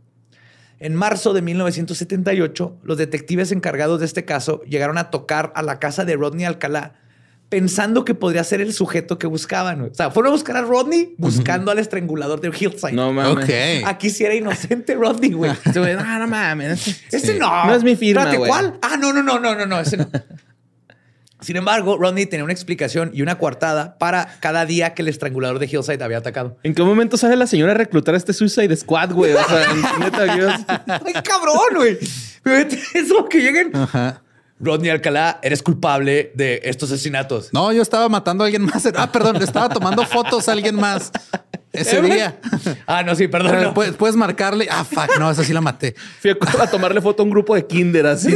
En marzo de 1978, los detectives encargados de este caso llegaron a tocar a la casa de Rodney Alcalá pensando que podría ser el sujeto que buscaban. O sea, fueron a buscar a Rodney buscando al estrangulador de Hillside. No mames. Okay. Aquí sí era inocente Rodney, güey. no, no mames. Ese no. No es mi firma, güey. ¿cuál? Ah, no, no, no, no, no, no. Ese no. Sin embargo, Rodney tenía una explicación y una coartada para cada día que el estrangulador de Hillside había atacado. ¿En qué momento sale la señora a reclutar a este Suicide Squad, güey? O sea, neta, Dios. Ay, cabrón, güey. Es lo que lleguen. Ajá. Rodney Alcalá, eres culpable de estos asesinatos. No, yo estaba matando a alguien más. Ah, perdón, le estaba tomando fotos a alguien más ese día. Ah, no, sí, perdón. ¿Puedes, marcarle. Ah, fuck, no, esa sí la maté. Fui a, tomarle foto a un grupo de kinder así.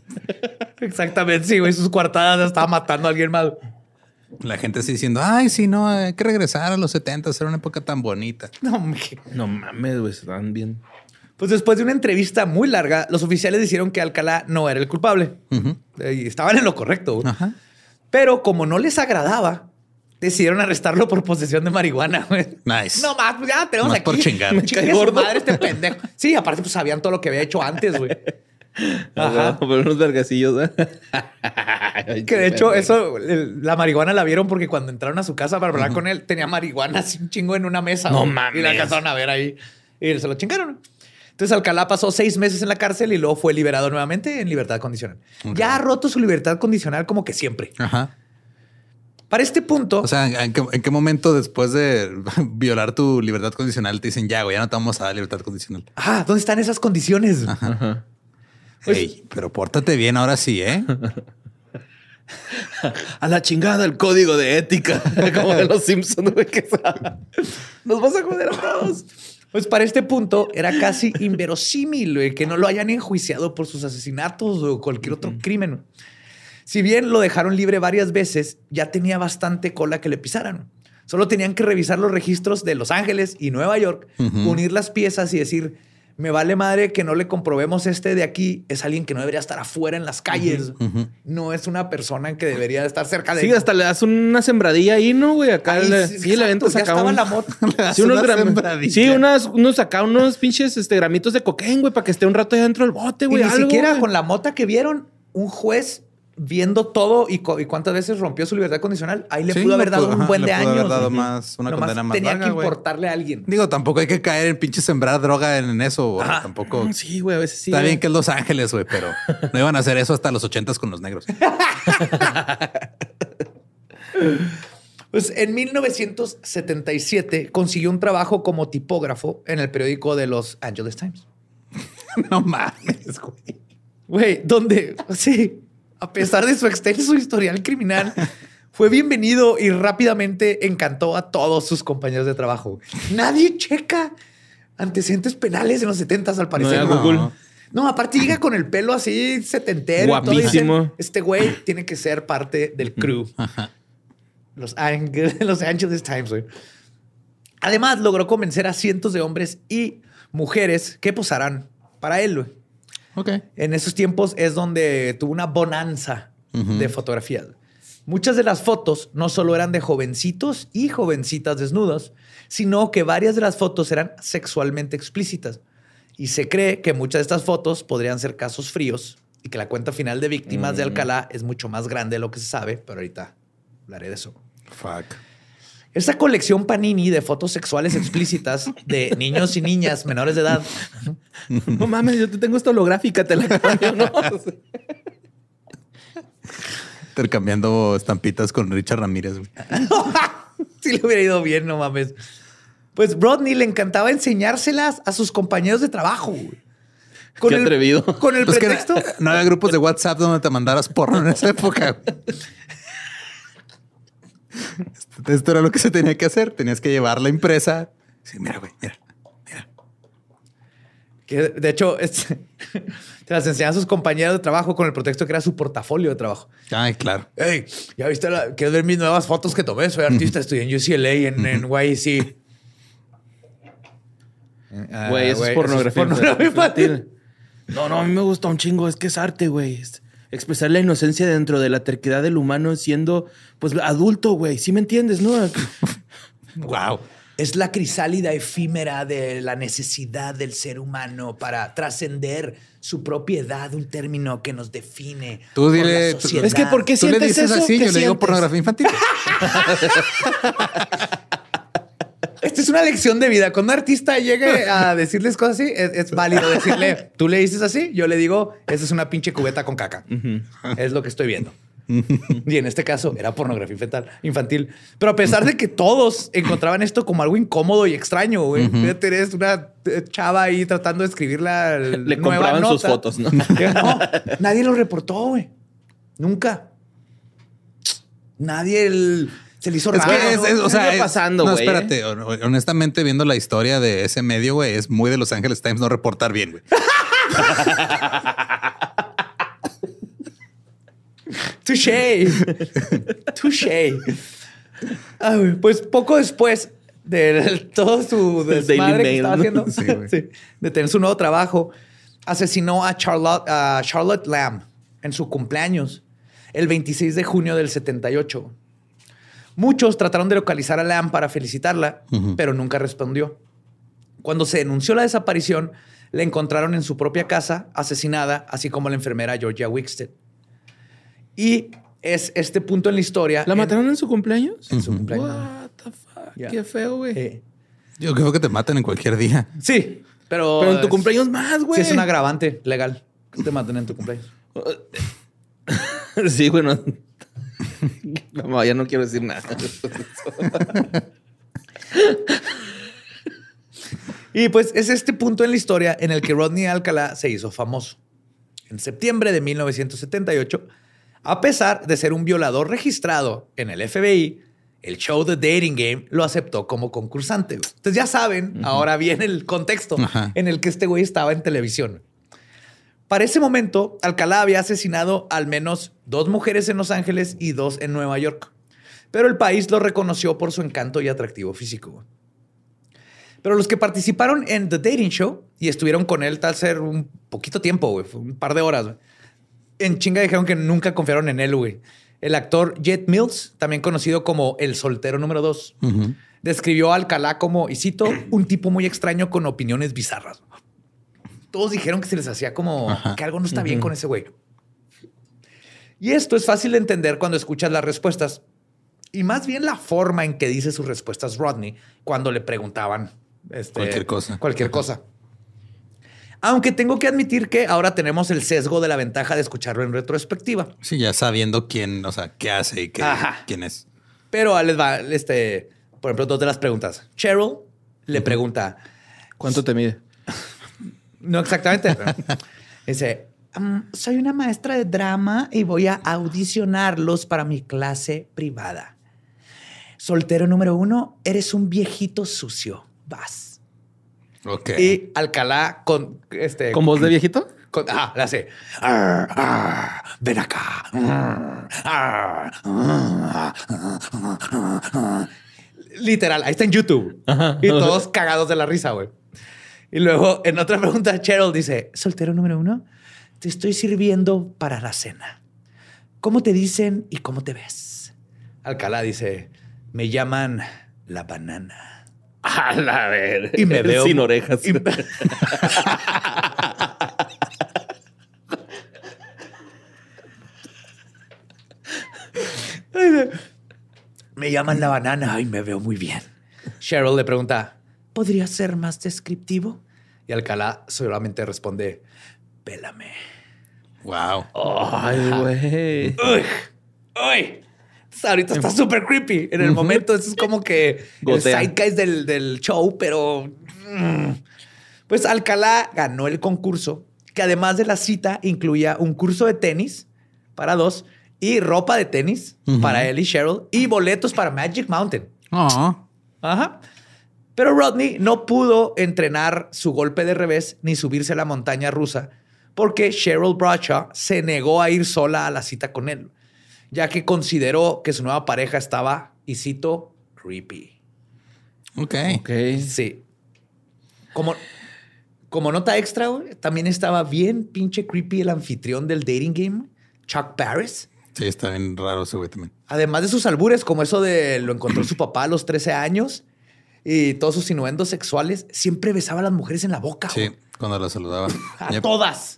Exactamente, sí, güey. Sus cuartadas estaba matando a alguien más. La gente así diciendo, ay, sí, no, hay que regresar a los 70, era una época tan bonita. No, no mames, güey, están bien. Pues después de una entrevista muy larga, los oficiales dijeron que Alcalá no era el culpable. Y estaban en lo correcto. Pero como no les agradaba, decidieron arrestarlo por posesión de marihuana. Nice. No más, pues ya tenemos aquí. por chingar. madre este pendejo. Sí, aparte pues sabían todo lo que había hecho antes, güey. Ajá. Pero unos vergacillos. ¿eh? que de hecho, eso, la marihuana la vieron porque cuando entraron a su casa para hablar con él, tenía marihuana así un chingo en una mesa. No mames. Y la alcanzaron a ver ahí. Y se lo chingaron. Entonces Alcalá pasó seis meses en la cárcel y luego fue liberado nuevamente en libertad condicional. Ya ha roto su libertad condicional como que siempre. Ajá. Para este punto. O sea, ¿en qué, momento después de violar tu libertad condicional te dicen ya, güey, ya no te vamos a dar libertad condicional? Ah, ¿dónde están esas condiciones? Ajá. Pues pero pórtate bien ahora sí, ¿eh? a la chingada el código de ética, como de los Simpsons, güey, que nos vas a joder a todos. Pues para este punto era casi inverosímil que no lo hayan enjuiciado por sus asesinatos o cualquier otro crimen. Si bien lo dejaron libre varias veces, ya tenía bastante cola que le pisaran. Solo tenían que revisar los registros de Los Ángeles y Nueva York, unir las piezas y decir, me vale madre que no le comprobemos este de aquí. Es alguien que no debería estar afuera en las calles. No es una persona que debería estar cerca de Sí, hasta le das una sembradilla ahí, ¿no, güey? Acá Ahí, le, sí, sí, le ya acá estaba un- la moto. Sí, unos, Una sí unas, unos acá, unos pinches este, gramitos de cocaína, güey, para que esté un rato ahí dentro del bote, Y güey. ni algo, siquiera güey. con la mota que vieron, un juez viendo todo y, cuántas veces rompió su libertad condicional, ahí le Sí, pudo haber dado pudo- un ajá, buen le de pudo haber años. dado Ujú. más- una condena más tenía larga, que importarle a alguien. Digo, tampoco hay que caer en pinche sembrar droga en eso. Ajá. Tampoco. Sí, güey, a veces sí. Está bien que es Los Ángeles, güey, pero no iban a hacer eso hasta los ochentas con los negros. Pues en 1977 consiguió un trabajo como tipógrafo en el periódico de Los Angeles Times. no mames, güey. Güey, donde, sí, a pesar de su extenso historial criminal, fue bienvenido y rápidamente encantó a todos sus compañeros de trabajo. Nadie checa antecedentes penales en los 70 al parecer. No, Google. No, aparte llega con el pelo así setentero. todo, Guapísimo. dicen, Este güey tiene que ser parte del crew. Los, Ang- los Angeles Times, güey. Además, logró convencer a cientos de hombres y mujeres que posarán para él, güey. Ok. En esos tiempos es donde tuvo una bonanza de fotografías. Muchas de las fotos no solo eran de jovencitos y jovencitas desnudos, sino que varias de las fotos eran sexualmente explícitas. Y se cree que muchas de estas fotos podrían ser casos fríos y que la cuenta final de víctimas de Mm. Alcalá es mucho más grande de lo que se sabe, pero ahorita hablaré de eso. Fuck. Esta colección Panini de fotos sexuales explícitas de niños y niñas menores de edad No mames, yo te tengo esta holográfica, te la cambio, ¿no? Intercambiando estampitas con Richard Ramírez. si le hubiera ido bien, no mames. Pues Rodney le encantaba enseñárselas a sus compañeros de trabajo. güey. Con Qué el- atrevido. Con el Pues que pretexto. no había grupos de WhatsApp donde te mandaras porno en esa época. Güey. Esto- Esto era lo que se tenía que hacer. Tenías que llevar la impresa. Sí, mira, güey, mira. Que de hecho, es- te las enseñaba a sus compañeros de trabajo con el pretexto que era su portafolio de trabajo. Ay, claro. Hey, ¿ya viste? La, ¿Quieres ver mis nuevas fotos que tomé? Soy artista, estudié en UCLA, en, en YC. Ah, Güey, eso es pornografía. pornografía infantil. infantil. No, no, a mí me gusta un chingo. Es que es arte, güey. Es expresar la inocencia dentro de la terquedad del humano siendo, pues, adulto, güey. ¿Sí me entiendes, no? Wow. Es la crisálida efímera de la necesidad del ser humano para trascender su propiedad, un término que nos define. Tú por dile. la tú- sociedad. Es que, ¿por qué Tú le sientes dices eso? así, ¿Qué yo le digo sientes? pornografía infantil. Esta es una lección de vida. Cuando un artista llegue a decirles cosas así, es, es válido decirle, tú le dices así, yo le digo, esa es una pinche cubeta con caca. Es lo que estoy viendo. y en este caso era pornografía infantil, infantil. Pero a pesar de que todos encontraban esto como algo incómodo y extraño, güey. Eres una eh, chava ahí tratando de escribir la Le nueva compraban sus fotos, ¿no? No, nadie lo reportó, güey. Nunca. Nadie el- se le hizo Es raro. que es, ¿no? es- o ¿Qué sea, anda es- pasando, no, güey, espérate. Honestamente, viendo la historia de ese medio, güey, es muy de Los Ángeles Times no reportar bien, güey. Touché. Touché. Ah, Pues poco después de todo su desmadre Daily que Mail, estaba ¿no? haciendo, Sí, güey. sí, de tener su nuevo trabajo, asesinó a Charlotte, a Charlotte Lamb en su cumpleaños, el 26 de junio del 78. Muchos trataron de localizar a Lamb para felicitarla, Ujú. pero nunca respondió. Cuando se denunció la desaparición, la encontraron en su propia casa, asesinada, así como la enfermera Georgia Wickstead. Y es este punto en la historia. ¿La en- mataron en su cumpleaños? en su cumpleaños. What the fuck? Ya. Qué feo, güey. Eh, Yo creo que te matan en cualquier día. sí, pero. Pero en tu cumpleaños más, güey. Sí, es un agravante legal que te maten en tu cumpleaños. sí, bueno. No, ya no quiero decir nada. Y pues es este punto en la historia en el que Rodney Alcalá se hizo famoso. En septiembre de 1978, a pesar de ser un violador registrado en el FBI, el show The Dating Game lo aceptó como concursante. Entonces ya saben, ahora viene el contexto en el que este güey estaba en televisión. Para ese momento, Alcalá había asesinado al menos dos mujeres en Los Ángeles y dos en Nueva York. Pero el país lo reconoció por su encanto y atractivo físico. Pero los que participaron en The Dating Show y estuvieron con él tal ser un poquito tiempo, güey, un par de horas, en chinga dijeron que nunca confiaron en él, güey. El actor Jet Mills, también conocido como el soltero número dos, describió a Alcalá como, y cito, un tipo muy extraño con opiniones bizarras. Todos dijeron que se les hacía como Ajá. que algo no está bien con ese güey. Y esto es fácil de entender cuando escuchas las respuestas y más bien la forma en que dice sus respuestas Rodney cuando le preguntaban este, Cualquier cosa. Cualquier Ajá. cosa. Aunque tengo que admitir que ahora tenemos el sesgo de la ventaja de escucharlo en retrospectiva. Sí, ya sabiendo quién, o sea, qué hace y qué, quién es. Pero les va, este, por ejemplo, dos de las preguntas. Cheryl le pregunta, ¿Cuánto te mide? No exactamente, dice, "Mm, soy una maestra de drama y voy a audicionarlos para mi clase privada. Soltero número uno, eres un viejito sucio. Vas. Ok. Y Alcalá con este. ¿Con voz de viejito? con- ah, le hace. "Arr, arr, ven acá. Arr, arr, arr, arr, arr". Literal, ahí está en YouTube. Ajá. Y todos cagados de la risa, güey. Y luego en otra pregunta, Cheryl dice: Soltero número uno, te estoy sirviendo para la cena. ¿Cómo te dicen y cómo te ves? Alcalá dice: Me llaman la banana. A la ver. Y me veo- Sin orejas. Y- me llaman la banana y me veo muy bien. Cheryl le pregunta, ¿podría ser más descriptivo? Y Alcalá solamente responde, pélame. Wow. Ay, güey. ¡Uy! ¡Uy! Entonces, ahorita está súper creepy. En el momento, eso es como que Gotea. el sidekick del, del show, pero. mm. Pues Alcalá ganó el concurso, que además de la cita incluía un curso de tenis para dos y ropa de tenis para él y Cheryl y boletos para Magic Mountain. Oh, Ajá. Pero Rodney no pudo entrenar su golpe de revés ni subirse a la montaña rusa porque Cheryl Bradshaw se negó a ir sola a la cita con él, ya que consideró que su nueva pareja estaba, y cito, creepy. ok. Ok. Sí. Como, como nota extra, también estaba bien pinche creepy el anfitrión del dating game, Chuck Barris. Sí, está bien raro ese güey también. Además de sus albures, como eso de lo encontró su papá a los 13 años y todos sus innuendos sexuales, siempre besaba a las mujeres en la boca. Sí, güey. cuando la saludaba. A Yep. todas.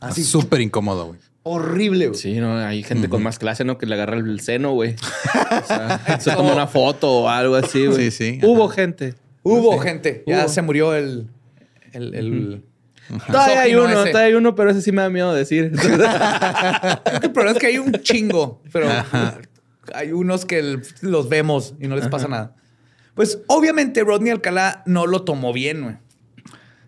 Así. Súper incómodo, güey. Horrible. güey. Sí, no, hay gente con más clase, ¿no? Que le agarra el seno, güey. O sea, se toma una foto o algo así, güey. Sí, sí. Hubo gente. Hubo Sí. gente. Ya Hubo. se murió el... el, el- Todavía hay uno, ese. todavía hay uno, pero ese sí me da miedo decir. El problema es que hay un chingo, pero hay unos que el- los vemos y no les pasa nada. Pues obviamente Rodney Alcalá no lo tomó bien. güey.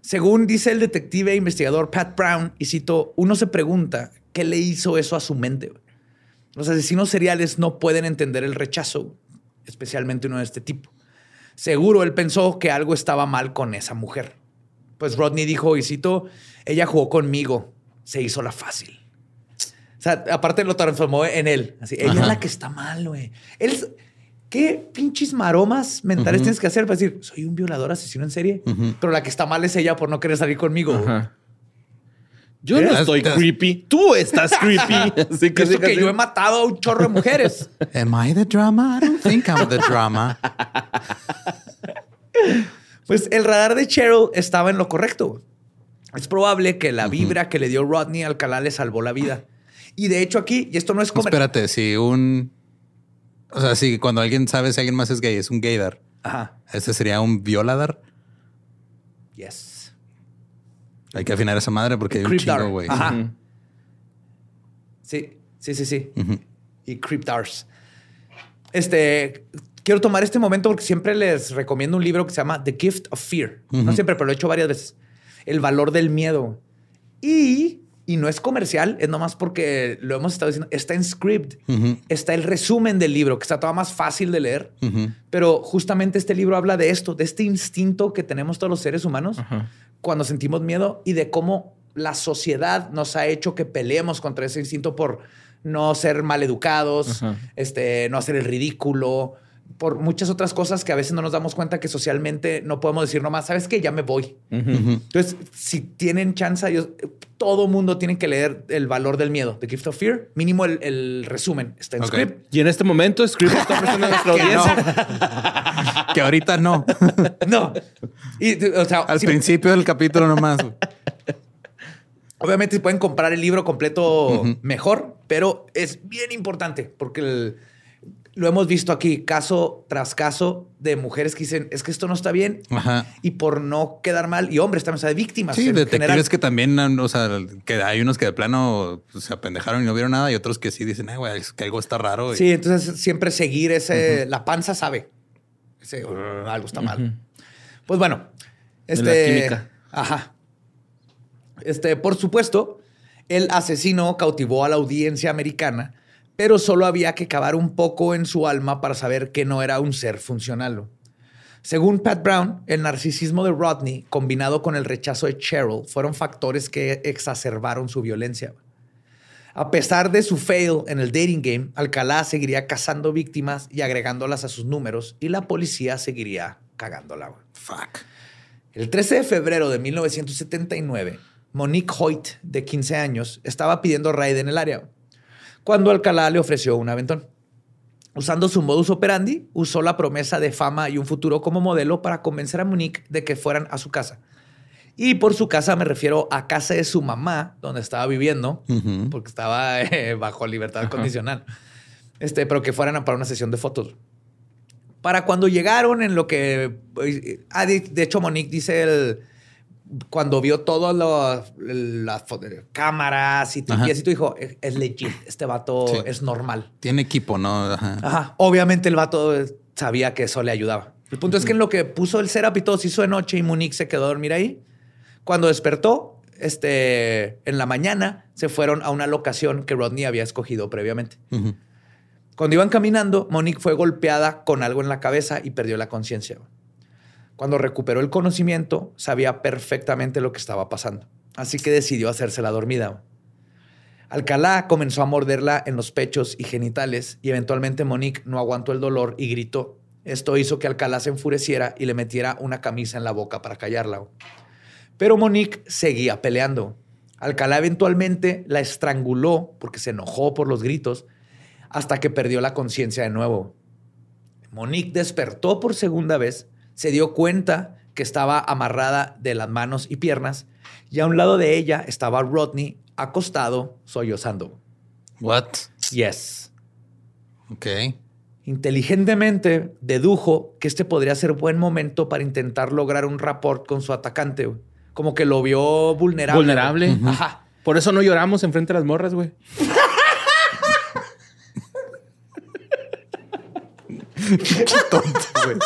Según dice el detective e investigador Pat Brown, y cito, uno se pregunta qué le hizo eso a su mente. güey? Los asesinos seriales no pueden entender el rechazo, güey, especialmente uno de este tipo. Seguro él pensó que algo estaba mal con esa mujer. Pues Rodney dijo, y cito, ella jugó conmigo, se hizo la fácil. O sea, aparte lo transformó en él. Así, ella es la que está mal, güey. Él ¿Qué pinches maromas mentales tienes que hacer para decir, soy un violador asesino en serie? Pero la que está mal es ella por no querer salir conmigo. Ajá. Yo ¿Eh? no estoy Estás- creepy. Tú estás creepy. Así que, Eso sí, que sí. yo he matado a un chorro de mujeres. Am I the drama? I don't think I'm the drama. Pues el radar de Cheryl estaba en lo correcto. Es probable que la vibra que le dio Rodney Alcalá le salvó la vida. Y de hecho aquí, y esto no es como... espérate, si un. O sea, si cuando alguien sabe si alguien más es gay, es un gaydar. Ajá. Este sería un violadar. Yes. Hay que afinar esa madre porque hay un chingo, güey. Ajá. Sí, sí, sí, sí. Ujú. y Cryptars. Este, quiero tomar este momento porque siempre les recomiendo un libro que se llama The Gift of Fear. No siempre, pero lo he hecho varias veces. El valor del miedo. Y, y no es comercial, es nomás porque lo hemos estado diciendo, está en script. Está el resumen del libro, que está todo más fácil de leer. Pero justamente este libro habla de esto, de este instinto que tenemos todos los seres humanos cuando sentimos miedo y de cómo la sociedad nos ha hecho que peleemos contra ese instinto por no ser maleducados, este, no hacer el ridículo, por muchas otras cosas que a veces no nos damos cuenta que socialmente no podemos decir nomás, ¿sabes qué? Ya me voy. Entonces, si tienen chance, ellos, todo mundo tiene que leer El valor del miedo, The Gift of Fear. Mínimo el, resumen está en Script. Y en este momento Script está ofreciendo a nuestra audiencia. que ahorita no. no. Al principio del capítulo nomás. Obviamente pueden comprar el libro completo mejor, pero es bien importante porque el lo hemos visto aquí, caso tras caso, de mujeres que dicen, es que esto no está bien. Y por no quedar mal, y hombres también, o sea, de víctimas. Sí, detectives que también, o sea, que hay unos que de plano pues, se apendejaron y no vieron nada, y otros que sí dicen, ay, güey, es que algo está raro. Sí, entonces siempre seguir ese, la panza sabe. Ese, algo está mal. Pues bueno, este. la química. Ajá. Este, por supuesto, el asesino cautivó a la audiencia americana pero solo había que cavar un poco en su alma para saber que no era un ser funcional. Según Pat Brown, el narcisismo de Rodney combinado con el rechazo de Cheryl fueron factores que exacerbaron su violencia. A pesar de su fail en el dating game, Alcalá seguiría cazando víctimas y agregándolas a sus números y la policía seguiría cagándola. Fuck. El 13 de febrero de 1979, Monique Hoyt, de 15 años, estaba pidiendo raid en el área cuando Alcalá le ofreció un aventón. Usando su modus operandi, usó la promesa de fama y un futuro como modelo para convencer a Monique de que fueran a su casa. Y por su casa me refiero a casa de su mamá, donde estaba viviendo, porque estaba eh, bajo libertad condicional. Este, pero que fueran para una sesión de fotos. Para cuando llegaron en lo que... Eh, ah, de hecho, Monique dice el cuando vio todas las cámaras y, y tú dijo, es, legit, este vato es normal. Tiene equipo, ¿no? Ajá. Obviamente el vato sabía que eso le ayudaba. El punto es que en lo que puso el setup y todo se hizo de noche y Monique se quedó a dormir ahí. Cuando despertó, este, en la mañana, se fueron a una locación que Rodney había escogido previamente. Cuando iban caminando, Monique fue golpeada con algo en la cabeza y perdió la conciencia. Cuando recuperó el conocimiento, sabía perfectamente lo que estaba pasando. Así que decidió hacerse la dormida. Alcalá comenzó a morderla en los pechos y genitales y eventualmente Monique no aguantó el dolor y gritó. Esto hizo que Alcalá se enfureciera y le metiera una camisa en la boca para callarla. Pero Monique seguía peleando. Alcalá eventualmente la estranguló porque se enojó por los gritos hasta que perdió la conciencia de nuevo. Monique despertó por segunda vez se dio cuenta que estaba amarrada de las manos y piernas y a un lado de ella estaba Rodney acostado sollozando. What? Yes. Ok. Inteligentemente dedujo que este podría ser buen momento para intentar lograr un rapport con su atacante. Como que lo vio vulnerable. Vulnerable. Ajá. Por eso no lloramos enfrente de las morras, güey. Qué tonto, güey.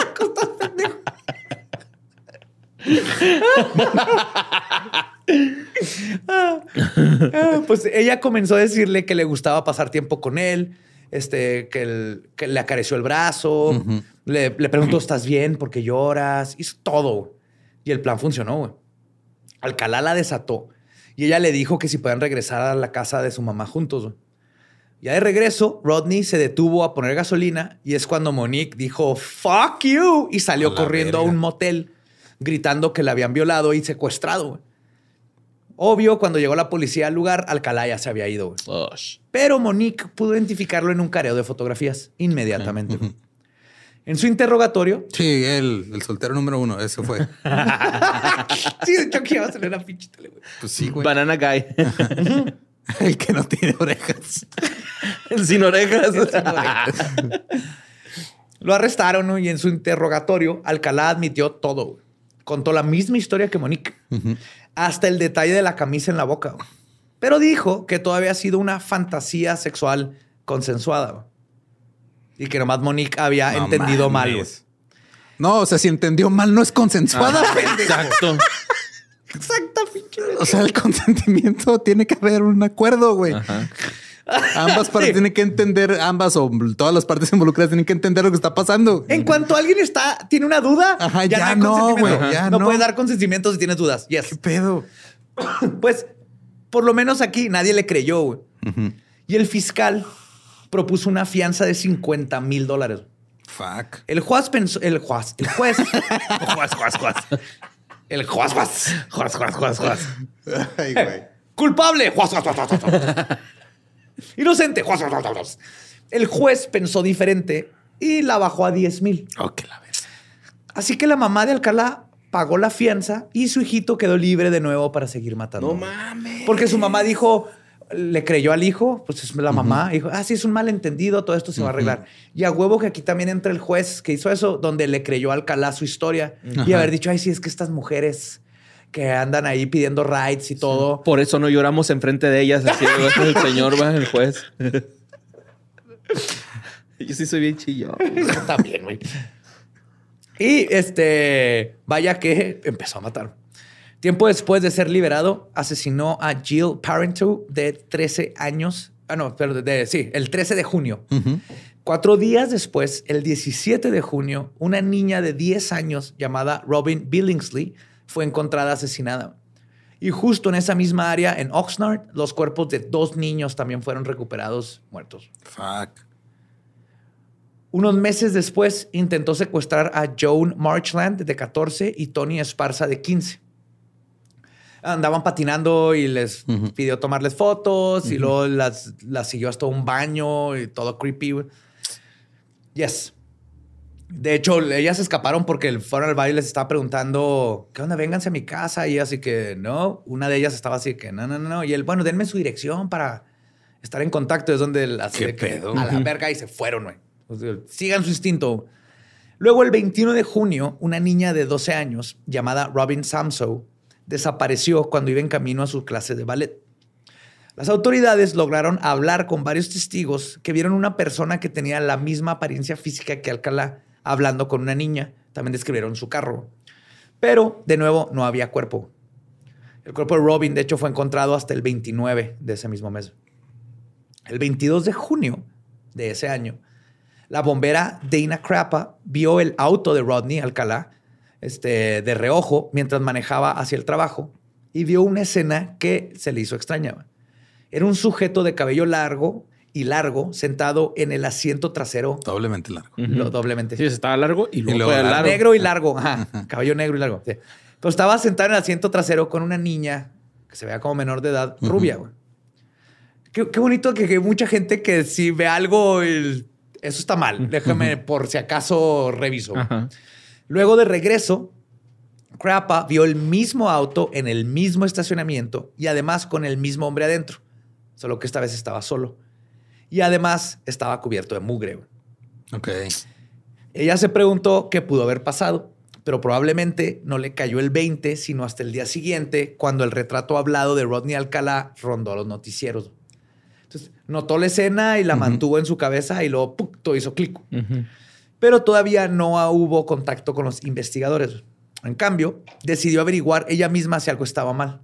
pues ella comenzó a decirle que le gustaba pasar tiempo con él, este, que, le acarició el brazo, le, preguntó, ¿estás bien? ¿Por qué lloras? Hizo todo. Y el plan funcionó. Alcalá la desató y ella le dijo que si pueden regresar a la casa de su mamá juntos. Ya de regreso, Rodney se detuvo a poner gasolina y es cuando Monique dijo, fuck you, y salió corriendo a un motel gritando que la habían violado y secuestrado. Obvio, cuando llegó la policía al lugar, Alcalá ya se había ido. Pero Monique pudo identificarlo en un careo de fotografías inmediatamente. En su interrogatorio. Sí, el, el soltero número uno, eso fue. sí, de hecho, que iba a salir pinche tele, Pues sí, güey. Banana Guy. el que no tiene orejas. el sin orejas. Lo arrestaron y en su interrogatorio, Alcalá admitió todo contó la misma historia que Monique, hasta el detalle de la camisa en la boca. Pero dijo que todavía ha sido una fantasía sexual consensuada. Y que nomás Monique había entendido mal. No, o sea, si entendió mal, no es consensuada. Ah, exacto. Exacto, O sea, el consentimiento tiene que haber un acuerdo, güey. Ambas partes tienen que entender, ambas o todas las partes involucradas tienen que entender lo que está pasando. En cuanto alguien está, tiene una duda, ya, no, güey. no, puede dar consentimiento si tienes dudas. Yes. ¿Qué pedo? pues, por lo menos aquí nadie le creyó. güey. Y el fiscal propuso una fianza de 50 mil dólares. Fuck. El juez pensó, el juez, el juez, Juas, juas, juas. El juez, juez, Juas, juas, juas, juas. Ay, güey. culpable, juez, juez, juez, juez. inocente, juez, juez, juez, juez. El juez pensó diferente y la bajó a 10 mil. Ok, la vez. Así que la mamá de Alcalá pagó la fianza y su hijito quedó libre de nuevo para seguir matando. No mames. Porque su mamá dijo, le creyó al hijo, pues es la mamá, dijo, ah, sí, es un malentendido, todo esto se va a arreglar. Y a huevo que aquí también entra el juez que hizo eso, donde le creyó a Alcalá su historia y haber dicho, ay, sí, es que estas mujeres que andan ahí pidiendo rights y todo. Por eso no lloramos enfrente de ellas. Así el señor va, el juez. Yo sí soy bien chillo. Yo también, güey. Y este, vaya que empezó a matar. Tiempo después de ser liberado, asesinó a Jill Parenteau de 13 años. Ah, no, pero de, sí, el 13 de junio. Cuatro días después, el 17 de junio, una niña de 10 años llamada Robin Billingsley fue encontrada asesinada. Y justo en esa misma área, en Oxnard, los cuerpos de dos niños también fueron recuperados muertos. Fuck. Unos meses después, intentó secuestrar a Joan Marchland, de 14, y Tony Esparza, de 15. Andaban patinando y les pidió tomarles fotos y luego las, las siguió hasta un baño y todo creepy. Yes. De hecho, ellas escaparon porque el fueron al baile y les estaba preguntando, ¿qué onda? Vénganse a mi casa. Y así que no. Una de ellas estaba así que no, no, no. Y él, bueno, denme su dirección para estar en contacto. Es donde las ¿Qué de que pedo? a la verga y se fueron, güey. O sea, sigan su instinto. Luego, el 21 de junio, una niña de 12 años llamada Robin Samso desapareció cuando iba en camino a su clase de ballet. Las autoridades lograron hablar con varios testigos que vieron una persona que tenía la misma apariencia física que Alcalá hablando con una niña. También describieron su carro. Pero, de nuevo, no había cuerpo. El cuerpo de Robin, de hecho, fue encontrado hasta el 29 de ese mismo mes. El 22 de junio de ese año, la bombera Dana Crappa vio el auto de Rodney Alcalá este, de reojo mientras manejaba hacia el trabajo y vio una escena que se le hizo extraña. Era un sujeto de cabello largo y largo sentado en el asiento trasero, Doblemente largo. lo- doblemente. Sí, estaba largo y luego, luego fue largo. largo. Negro y largo, ajá, cabello negro y largo. sí. Pero estaba sentado en el asiento trasero con una niña que se veía como menor de edad, rubia. güey. Qué, qué bonito que, que mucha gente que si ve algo, el- eso está mal. Déjame por si acaso reviso. Ajá. Luego de regreso, Crappa vio el mismo auto en el mismo estacionamiento y además con el mismo hombre adentro, solo que esta vez estaba solo. Y además estaba cubierto de mugre. Ok. Ella se preguntó qué pudo haber pasado, pero probablemente no le cayó el 20, sino hasta el día siguiente, cuando el retrato hablado de Rodney Alcalá rondó los noticieros. Entonces, notó la escena y la mantuvo en su cabeza y luego ¡puc! todo hizo clic. Pero todavía no hubo contacto con los investigadores. En cambio, decidió averiguar ella misma si algo estaba mal.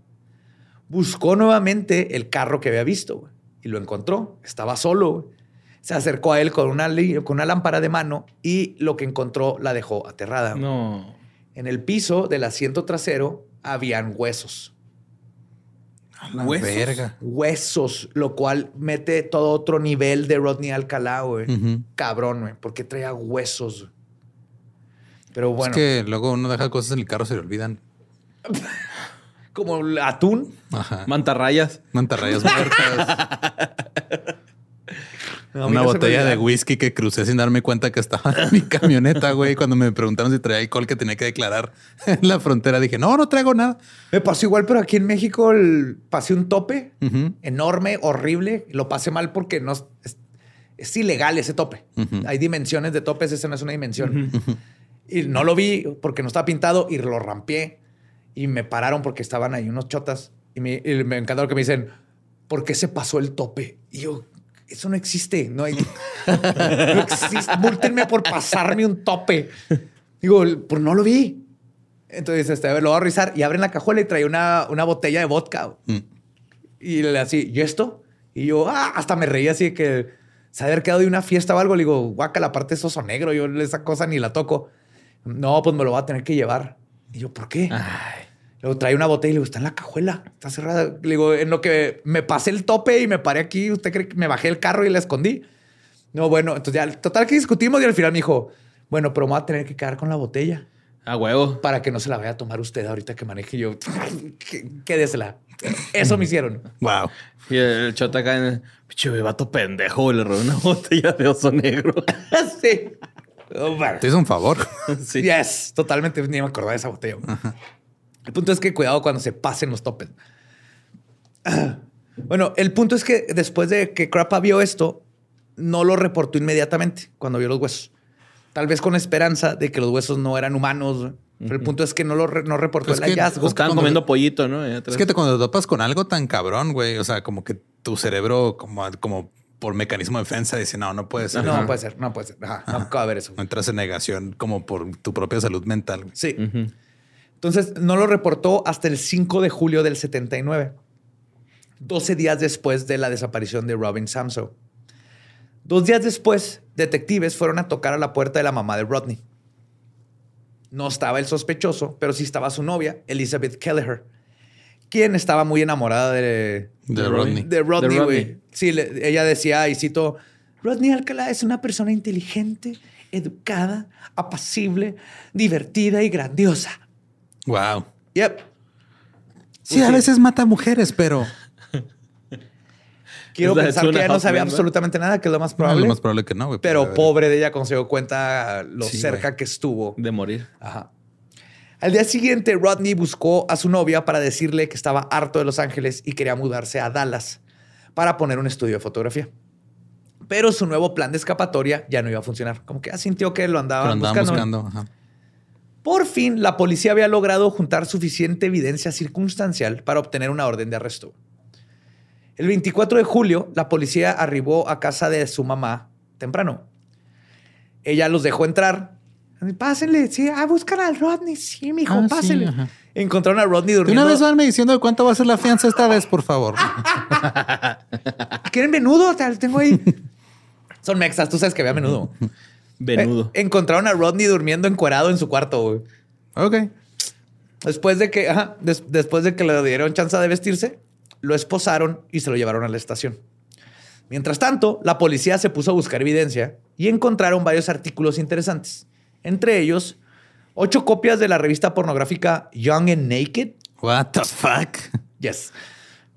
Buscó nuevamente el carro que había visto y lo encontró. Estaba solo. Se acercó a él con una, con una lámpara de mano y lo que encontró la dejó aterrada. No. En el piso del asiento trasero habían huesos. La ¿Huesos? verga. Huesos, lo cual mete todo otro nivel de Rodney Alcalá, güey. Ujú. Cabrón, güey. ¿Por qué traía huesos? Pero bueno. Es que luego uno deja cosas en el carro, se le olvidan. como el atún. Ajá. Mantarrayas. Mantarrayas muertas. No, Una botella de whisky que crucé sin darme cuenta que estaba en mi camioneta, güey. Cuando me preguntaron si traía alcohol que tenía que declarar en la frontera, dije, no, no traigo nada. Me pasó igual, pero aquí en México el- pasé un tope Ujú. enorme, horrible. Lo pasé mal porque no es, es ilegal ese tope. Ujú. Hay dimensiones de topes, esa no es una dimensión. Y no lo vi porque no estaba pintado y lo rampié. Y me pararon porque estaban ahí unos chotas. Y me, y me encantó que me dicen, ¿por qué se pasó el tope? Y yo, eso no existe. No, hay, no existe. Múltenme por pasarme un tope. Digo, pues no lo vi. Entonces, este, a ver, lo voy a revisar. Y abren la cajuela y trae una, una botella de vodka. Mm. Y le así, ¿y esto? Y yo, ah, hasta me reí así de que se haber quedado de una fiesta o algo. Le digo, guaca, la parte es oso negro. Yo esa cosa ni la toco. No, pues me lo voy a tener que llevar. Y yo, ¿por qué? Ay. Luego trae una botella y le digo, está en la cajuela, está cerrada. Le digo, en lo que me pasé el tope y me paré aquí, ¿usted cree que me bajé el carro y la escondí? No, bueno, entonces ya, total que discutimos y al final me dijo, bueno, pero me voy a tener que quedar con la botella A huevo. para que no se la vaya a tomar usted ahorita que maneje Y yo. "Qué- Quédesela. Eso me hicieron. Wow. Y el chota acá en el pinche vato pendejo, le robó una botella de oso negro. sí. Oh, bueno. Te hizo un favor. sí. Yes, totalmente. Ni me acordaba de esa botella. güey. El punto es que cuidado cuando se pasen los topes. Bueno, el punto es que después de que Crappa vio esto, no lo reportó inmediatamente cuando vio los huesos. Tal vez con esperanza de que los huesos no eran humanos. Pero el punto es que no lo re- no reportó Pues el que- hallazgo. Estaban Cuando- comiendo pollito, ¿no? Es que te- cuando te topas con algo tan cabrón, güey, o sea, como que tu cerebro, como, como por mecanismo de defensa, dice, no, no puede ser. No puede ser, no puede ser. Ajá, no puede haber eso. No entras en negación como por tu propia salud mental. güey. Sí. Entonces no lo reportó hasta el 5 de julio del 79, 12 días después de la desaparición de Robin Samso. Dos días después, detectives fueron a tocar a la puerta de la mamá de Rodney. No estaba el sospechoso, pero sí estaba su novia, Elizabeth Kelleher, quien estaba muy enamorada de, De Rodney. de Rodney, güey. Sí, le- ella decía, y cito, Rodney Alcalá es una persona inteligente, educada, apacible, divertida y grandiosa. Wow. Yep. Sí, a veces mata mujeres, pero Quiero pensar que ella no sabía Men, ¿no? absolutamente nada, que es lo más no, probable. lo más probable que no, güey. pero a pobre de ella cuando se dio cuenta lo Sí, cerca que estuvo. De morir. Ajá. Al día siguiente, Rodney buscó a su novia para decirle que estaba harto de Los Ángeles y quería mudarse a Dallas para poner un estudio de fotografía. Pero su nuevo plan de escapatoria ya no iba a funcionar. Como que ya sintió que lo andaban andaban buscando. buscando. ajá. Por fin, la policía había logrado juntar suficiente evidencia circunstancial para obtener una orden de arresto. El 24 de julio, la policía arribó a casa de su mamá temprano. Ella los dejó entrar. Pásenle, sí, ah, buscan al Rodney. Sí, mijo, Ah, pásenle. Encontraron a Rodney De durmiendo. una vez vanme diciendo de cuánto va a ser la fianza esta vez, por favor. ¿Quieren menudo? Tengo ahí. Son mexas, tú sabes que había menudo. Venudo. Eh, encontraron a Rodney durmiendo encuerado en su cuarto. güey. ok. Después de que, ajá, des- después de que le dieron chance de vestirse, lo esposaron y se lo llevaron a la estación. Mientras tanto, la policía se puso a buscar evidencia y encontraron varios artículos interesantes. Entre ellos, ocho copias de la revista pornográfica Young and Naked. What the fuck? Yes.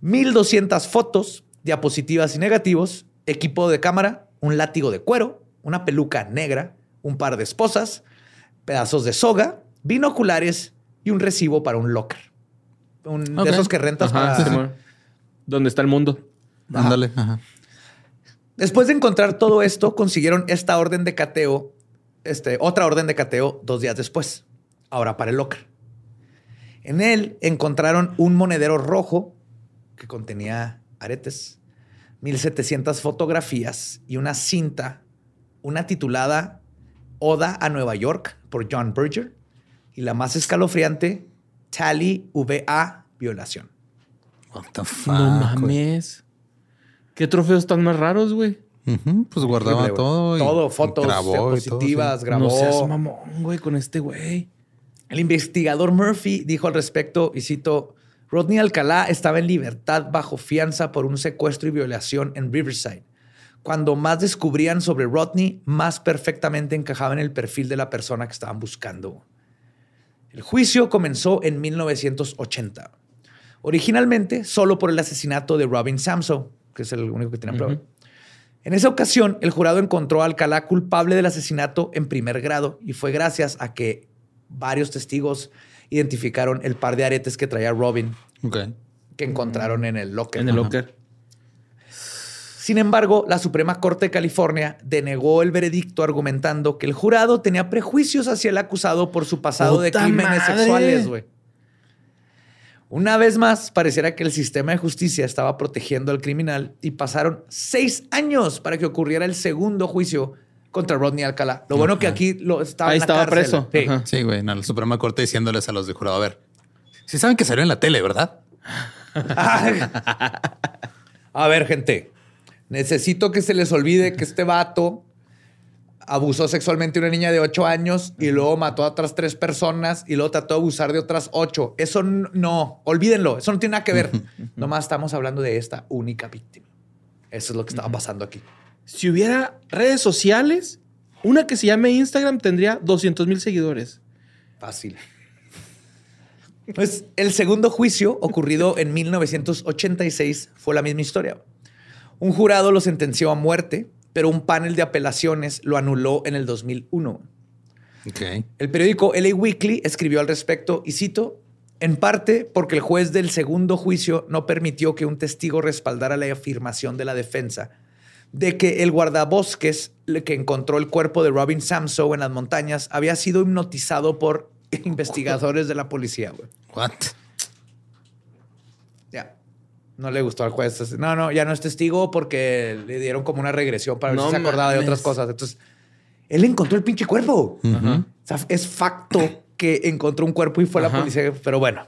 1200 fotos, diapositivas y negativos, equipo de cámara, un látigo de cuero, una peluca negra, un par de esposas, pedazos de soga, binoculares y un recibo para un locker. Un-. De esos que rentas Ajá, para... Simón. ¿Dónde está el mundo? Ándale. Ajá. Después de encontrar todo esto, consiguieron esta orden de cateo, este, otra orden de cateo dos días después, ahora para el locker. En él encontraron un monedero rojo que contenía aretes, 1700 fotografías y una cinta, una titulada Oda a Nueva York por John Berger y la más escalofriante, Tally VA Violación. What the fuck. no mames. ¿Qué trofeos están más raros, güey? Pues guardaba Horrible, todo. y Todo, fotos, grabó y todo, diapositivas, sí. grabó. No seas mamón, güey, con este güey. El investigador Murphy dijo al respecto, y cito, Rodney Alcalá estaba en libertad bajo fianza por un secuestro y violación en Riverside. Cuando más descubrían sobre Rodney, más perfectamente encajaba en el perfil de la persona que estaban buscando. El juicio comenzó en 1980. Originalmente solo por el asesinato de Robin Samso, que es el único que tenía prueba. En esa ocasión, el jurado encontró a Alcalá culpable del asesinato en primer grado y fue gracias a que varios testigos identificaron el par de aretes que traía Robin que encontraron en el locker. En el locker. Sin embargo, la Suprema Corte de California denegó el veredicto argumentando que el jurado tenía prejuicios hacia el acusado por su pasado de ¡Puta crímenes madre! sexuales, güey. Una vez más, pareciera que el sistema de justicia estaba protegiendo al criminal y pasaron seis años para que ocurriera el segundo juicio contra Rodney Alcalá. Lo bueno que aquí lo estaba Ahí en la estaba cárcel. preso. Sí. Ajá. Sí, güey, en la Suprema Corte diciéndoles a los de jurado, a ver, si saben que salió en la tele, ¿verdad? A ver, gente, necesito que se les olvide que este vato abusó sexualmente de una niña de 8 años y luego mató a otras tres personas y luego trató de abusar de otras 8. Eso no, olvídenlo, eso no tiene nada que ver. Nomás estamos hablando de esta única víctima. Eso es lo que estaba pasando aquí. Si hubiera redes sociales, una que se llame Instagram tendría 200 mil seguidores. Fácil. Pues el segundo juicio, ocurrido en 1986, fue la misma historia. Un jurado lo sentenció a muerte, pero un panel de apelaciones lo anuló en el 2001. El periódico LA Weekly escribió al respecto y cito, en parte porque el juez del segundo juicio no permitió que un testigo respaldara la afirmación de la defensa de que el guardabosques que encontró el cuerpo de Robin Samso en las montañas había sido hipnotizado por investigadores de la policía. What? Ya. No le gustó al juez. No, no, ya no es testigo porque le dieron como una regresión para ver si se acordaba de otras cosas. Entonces, él encontró el pinche cuerpo. O sea, es facto que encontró un cuerpo y fue la policía. Pero bueno,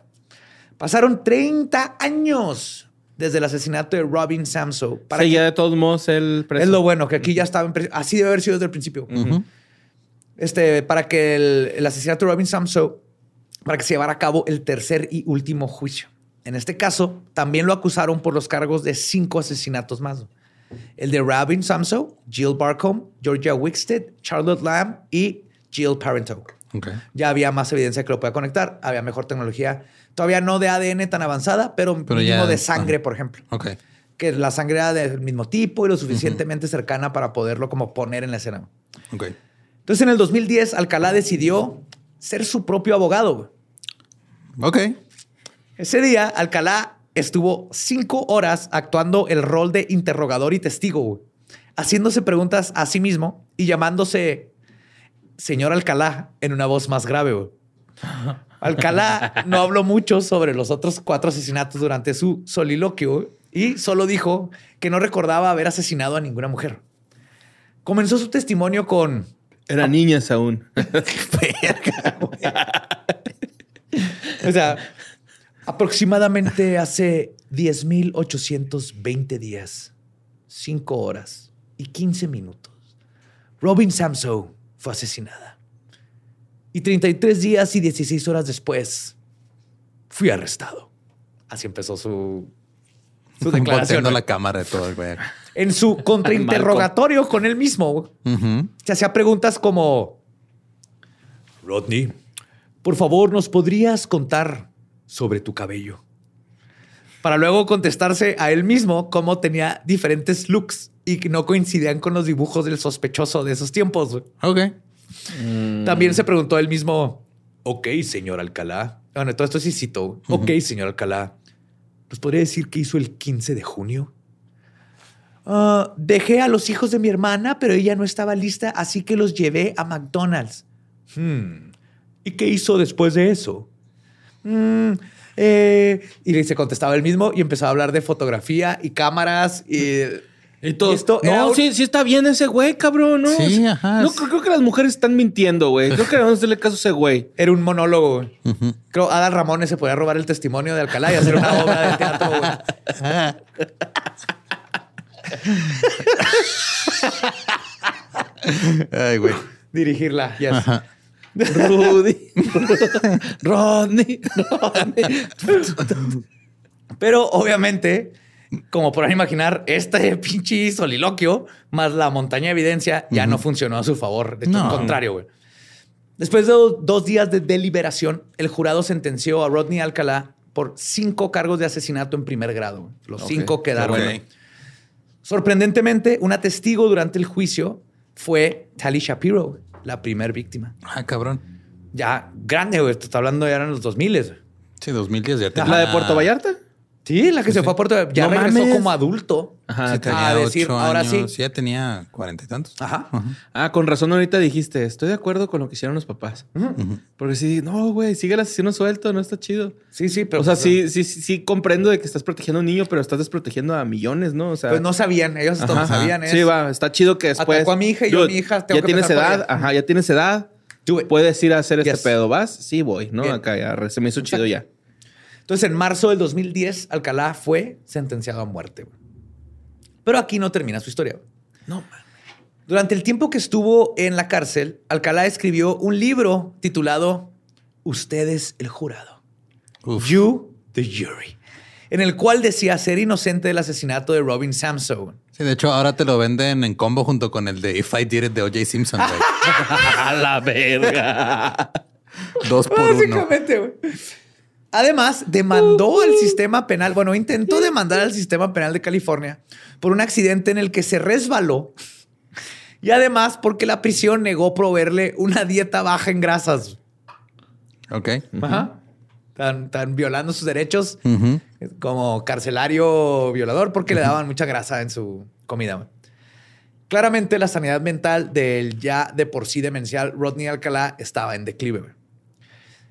pasaron 30 años desde el asesinato de Robin Samso. Para Seguía de todos modos el preso. Es lo bueno, que aquí ya estaba en Así debe haber sido desde el principio. Este, para que el, asesinato de Robin Samso, para que se llevara a cabo el tercer y último juicio. En este caso, también lo acusaron por los cargos de cinco asesinatos más. El de Robin Samso, Jill Barcombe, Georgia Wickstead, Charlotte Lamb y Jill Parento. Ya había más evidencia que lo podía conectar, había mejor tecnología. Todavía no de ADN tan avanzada, pero, mínimo de sangre, por ejemplo. Que la sangre era del mismo tipo y lo suficientemente cercana para poderlo como poner en la escena. Entonces, en el 2010, Alcalá decidió ser su propio abogado. Ok. Ese día, Alcalá estuvo cinco horas actuando el rol de interrogador y testigo, haciéndose preguntas a sí mismo y llamándose señor Alcalá en una voz más grave. Alcalá no habló mucho sobre los otros cuatro asesinatos durante su soliloquio y solo dijo que no recordaba haber asesinado a ninguna mujer. Comenzó su testimonio con... Eran niñas aún. o sea, aproximadamente hace 10.820 días, 5 horas y 15 minutos, Robin Samso fue asesinada. Y 33 días y 16 horas después, fui arrestado. Así empezó su, su declaración. la cámara de todo el güey. En su contrainterrogatorio con él mismo, se hacía preguntas como: Rodney, por favor, ¿nos podrías contar sobre tu cabello? Para luego contestarse a él mismo cómo tenía diferentes looks y que no coincidían con los dibujos del sospechoso de esos tiempos. Ok. También se preguntó él mismo, ok, señor Alcalá. Bueno, todo esto sí citó. Ok, señor Alcalá. ¿Nos podría decir qué hizo el 15 de junio? Ah, dejé a los hijos de mi hermana, pero ella no estaba lista, así que los llevé a McDonald's. Hmm. ¿Y qué hizo después de eso? Hmm, eh, y se contestaba él mismo y empezó a hablar de fotografía y cámaras y y todo esto. No, sí, sí está bien ese güey, cabrón, ¿no? Sí, ajá. No, creo, que las mujeres están mintiendo, güey. Creo que vamos a hacerle caso a ese güey. Era un monólogo, güey. Creo Adal Ramones se podía robar el testimonio de Alcalá y hacer una obra de teatro, güey. Ay, güey. Dirigirla, yes. Rudy. Rodney. Rodney. Pero obviamente como podrán imaginar, este pinche soliloquio más la montaña de evidencia ya no funcionó a su favor. De hecho, al contrario, güey. Después de dos días de deliberación, el jurado sentenció a Rodney Alcalá por cinco cargos de asesinato en primer grado. Los cinco quedaron. Sorprendentemente, una testigo durante el juicio fue Tali Shapiro, la primer víctima. Ah, cabrón. Ya grande, güey. Está hablando ya en los 2000. Sí, 2010 ya ¿La de Puerto Vallarta? Sí, la que se fue a Puerto ya regresó como adulto. Ajá, a decir, ahora sí. Sí, ya tenía cuarenta y tantos. Ajá. Ah, con razón ahorita dijiste, estoy de acuerdo con lo que hicieron los papás. Porque sí, no, güey, sigue el asesino suelto, no está chido. Sí, sí, pero. O sea, pues, sí, sí, sí, comprendo de que estás protegiendo a un niño, pero estás desprotegiendo a millones, ¿no? O sea. Pues no sabían, ellos no sabían. Sí, va, está chido que después. Atacó a mi hija y yo, mi hija tengo Ya tienes edad, ajá, ya tienes edad. Puedes ir a hacer este pedo. ¿Vas? Sí, voy, ¿no? Acá ya se me hizo chido ya. Entonces, en marzo del 2010, Alcalá fue sentenciado a muerte. Pero aquí no termina su historia. No, Durante el tiempo que estuvo en la cárcel, Alcalá escribió un libro titulado Ustedes el jurado. You the jury. en el cual decía ser inocente del asesinato de Robin Samson. Sí, de hecho, ahora te lo venden en combo junto con el de If I Did It de O.J. Simpson. A la verga. Dos por uno. Básicamente, güey. Además, demandó al sistema penal, bueno, intentó demandar al sistema penal de California por un accidente en el que se resbaló y además porque la prisión negó proveerle una dieta baja en grasas. Ok. Ajá. Están, están violando sus derechos como carcelario violador porque le daban mucha grasa en su comida. Claramente la sanidad mental del ya de por sí demencial Rodney Alcalá estaba en declive.